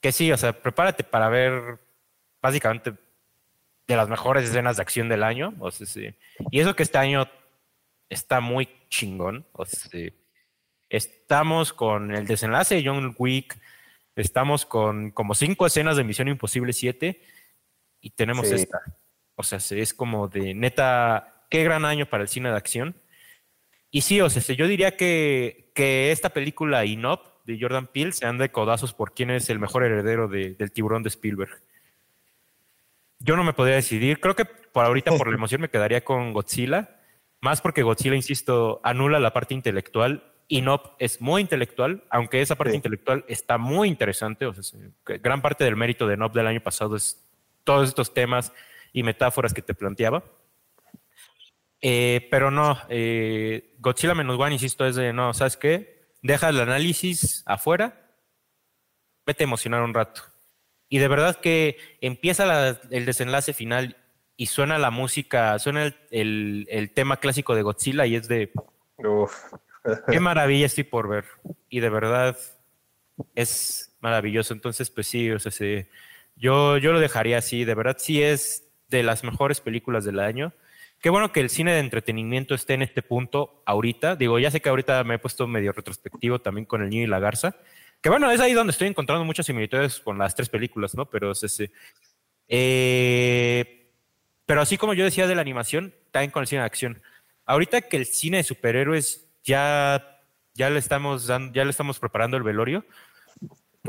Que sí, o sea, prepárate para ver básicamente de las mejores escenas de acción del año. O sea, sí. Y eso que este año está muy chingón. O sea, estamos con el desenlace de John Wick, Estamos con como cinco escenas de Misión Imposible 7 y tenemos esta. O sea, es como de neta, qué gran año para el cine de acción. Y sí, o sea, yo diría que, que esta película Inop de Jordan Peele se anda de codazos por quién es el mejor heredero del tiburón de Spielberg. Yo no me podría decidir. Creo que por ahorita, por la *laughs* emoción, me quedaría con Godzilla. Más porque Godzilla, insisto, anula la parte intelectual y Inop es muy intelectual, aunque esa parte intelectual está muy interesante. O sea, gran parte del mérito de Nop del año pasado es todos estos temas y metáforas que te planteaba. Eh, pero no, eh, Godzilla menos One, insisto, es de no, ¿sabes qué? Deja el análisis afuera, vete a emocionar un rato. Y de verdad que empieza el desenlace final y suena la música, suena el, el, tema clásico de Godzilla y es de. *laughs* Qué maravilla estoy por ver. Y de verdad es maravilloso. Entonces, pues sí, o sea, yo, yo lo dejaría así. De verdad sí es de las mejores películas del año. Qué bueno que el cine de entretenimiento esté en este punto ahorita. Digo, ya sé que ahorita me he puesto medio retrospectivo también con El Niño y la Garza. Que bueno, es ahí donde estoy encontrando muchas similitudes con las tres películas, ¿no? Pero es ese. Eh, pero así como yo decía de la animación, también con el cine de acción. Ahorita que el cine de superhéroes ya, ya, le estamos dando, ya le estamos preparando el velorio.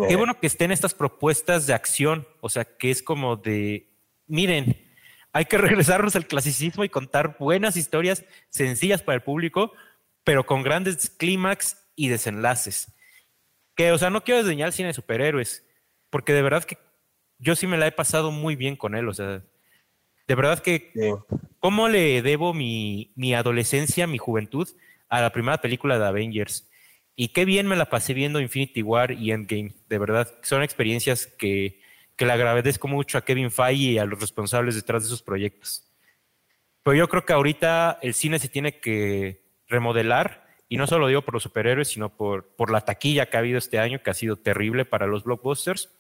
Qué bueno que estén estas propuestas de acción, o sea, que es como de, miren, hay que *laughs* regresarnos al clasicismo y contar buenas historias sencillas para el público, pero con grandes clímax y desenlaces. Que, o sea, no quiero desdeñar el cine de superhéroes, porque de verdad que yo sí me la he pasado muy bien con él, o sea, de verdad que, ¿cómo le debo mi, mi adolescencia, mi juventud? a la primera película de Avengers. Y qué bien me la pasé viendo Infinity War y Endgame. De verdad, son experiencias que, que le agradezco mucho a Kevin Feige y a los responsables detrás de esos proyectos. Pero yo creo que ahorita el cine se tiene que remodelar, y no solo digo por los superhéroes, sino por, por la taquilla que ha habido este año, que ha sido terrible para los blockbusters.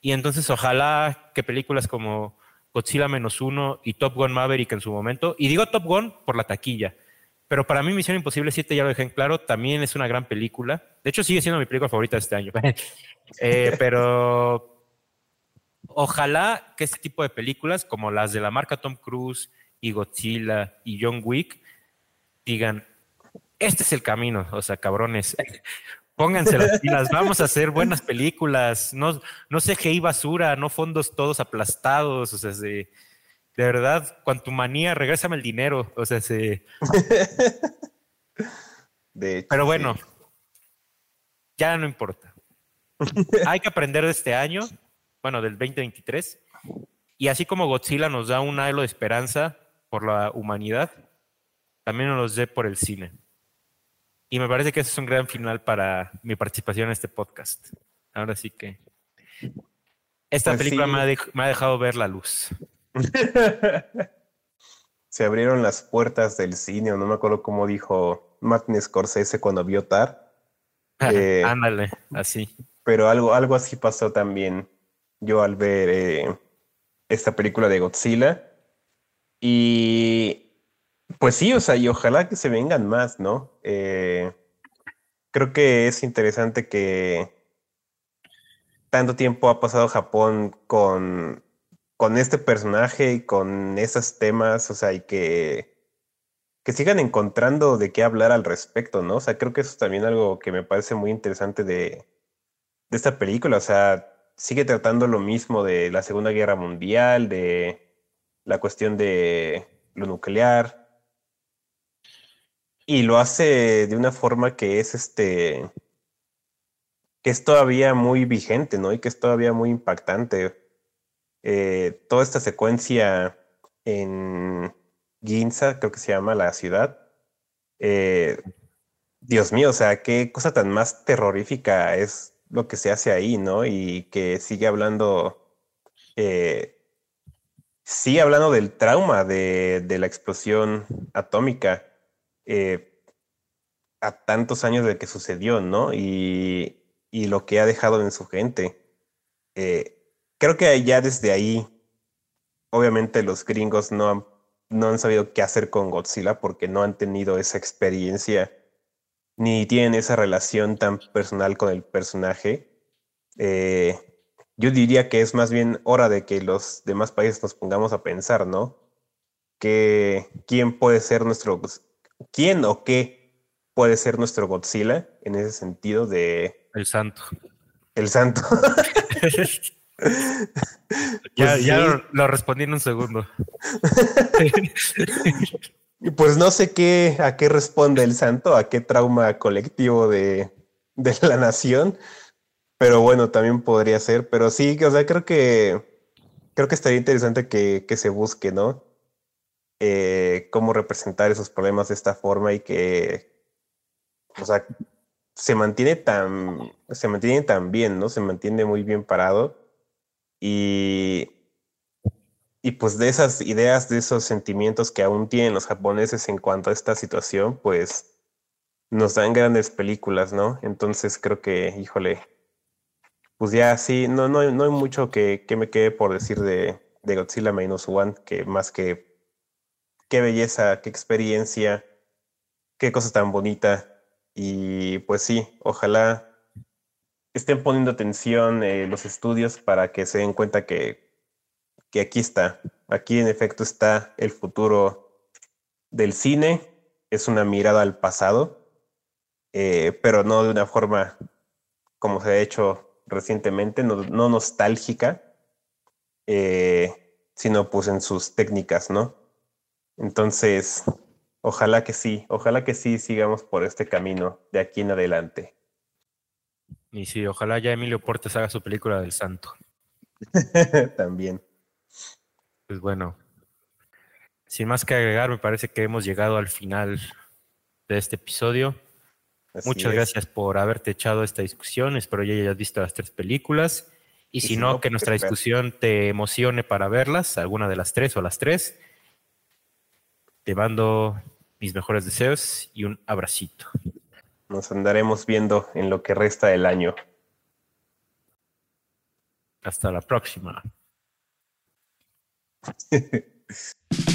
Y entonces ojalá que películas como Godzilla menos uno y Top Gun Maverick en su momento, y digo Top Gun por la taquilla, pero para mí Misión Imposible 7, ya lo dejé en claro, también es una gran película. De hecho, sigue siendo mi película favorita de este año. *laughs* Eh, pero ojalá que este tipo de películas, como las de la marca Tom Cruise y Godzilla y John Wick, digan, este es el camino, o sea, cabrones. *laughs* Pónganse las pilas, vamos a hacer buenas películas, no, no CGI basura, no fondos todos aplastados, o sea, de, de verdad, manía, regrésame el dinero. O sea, se. *laughs* Pero bueno, ya no importa. *laughs* Hay que aprender de este año, bueno, del 2023, Y así como Godzilla nos da un halo de esperanza por la humanidad, también nos los dé por el cine. Y me parece que ese es un gran final para mi participación en este podcast. Ahora sí que. Esta Pues película sí. me, ha me ha dejado ver la luz. *laughs* Se abrieron las puertas del cine, o no me acuerdo cómo dijo Martin Scorsese cuando vio Tar, Eh, Ándale, así. pero algo, algo así pasó también yo al ver eh, esta película de Godzilla. Y pues sí, o sea, y ojalá que se vengan más, ¿no? Eh, creo que es interesante que tanto tiempo ha pasado Japón con, con este personaje y con esos temas, o sea, y que, que sigan encontrando de qué hablar al respecto, ¿no? O sea, creo que eso es también algo que me parece muy interesante de, de esta película, o sea, sigue tratando lo mismo de la Segunda Guerra Mundial, de la cuestión de lo nuclear, y lo hace de una forma que es este que es todavía muy vigente, ¿no? Y que es todavía muy impactante. Eh, toda esta secuencia en Ginza, creo que se llama la ciudad. eh, Dios mío, o sea, qué cosa tan más terrorífica es lo que se hace ahí, ¿no? Y que sigue hablando, eh, sigue hablando del trauma de, la explosión atómica eh, a tantos años de que sucedió, ¿no? Y, lo que ha dejado en su gente. Eh, creo que ya desde ahí, obviamente los gringos no han sabido qué hacer con Godzilla porque no han tenido esa experiencia ni tienen esa relación tan personal con el personaje. Eh, yo diría que es más bien hora de que los demás países nos pongamos a pensar, ¿no? Que quién puede ser nuestro, quién o qué puede ser nuestro Godzilla en ese sentido de El santo. el santo. *laughs* ya Pues ya sí. lo, lo respondí en un segundo. *laughs* Y Pues no sé qué, a qué responde el santo, a qué trauma colectivo de, de la nación, pero bueno, también podría ser, pero sí, o sea, creo que creo que estaría interesante que, que se busque, ¿no? Eh, cómo representar esos problemas de esta forma y que, o sea, se mantiene tan, se mantiene tan bien, ¿no? Se mantiene muy bien parado y y pues de esas ideas, de esos sentimientos que aún tienen los japoneses en cuanto a esta situación, pues nos dan grandes películas, ¿no? Entonces creo que, híjole, pues ya sí, no, no, no hay mucho que, que me quede por decir de, de Godzilla Minus One, que más que qué belleza, qué experiencia, qué cosa tan bonita. Y pues sí, ojalá estén poniendo atención eh, los estudios para que se den cuenta que que aquí está, aquí en efecto está el futuro del cine, es una mirada al pasado, eh, pero no de una forma como se ha hecho recientemente, no, no nostálgica, eh, sino pues en sus técnicas, ¿no? Entonces, ojalá que sí, ojalá que sí sigamos por este camino de aquí en adelante. Y sí, ojalá ya Emilio Portes haga su película del santo. *laughs* También. Pues bueno, sin más que agregar, me parece que hemos llegado al final de este episodio. Así Muchas es. gracias por haberte echado esta discusión. Espero ya hayas visto las tres películas. Y, si, no, que pues, nuestra discusión te emocione para verlas, alguna de las tres o las tres. Te mando mis mejores deseos y un abracito. Nos andaremos viendo en lo que resta del año. Hasta la próxima. Yeah. *laughs*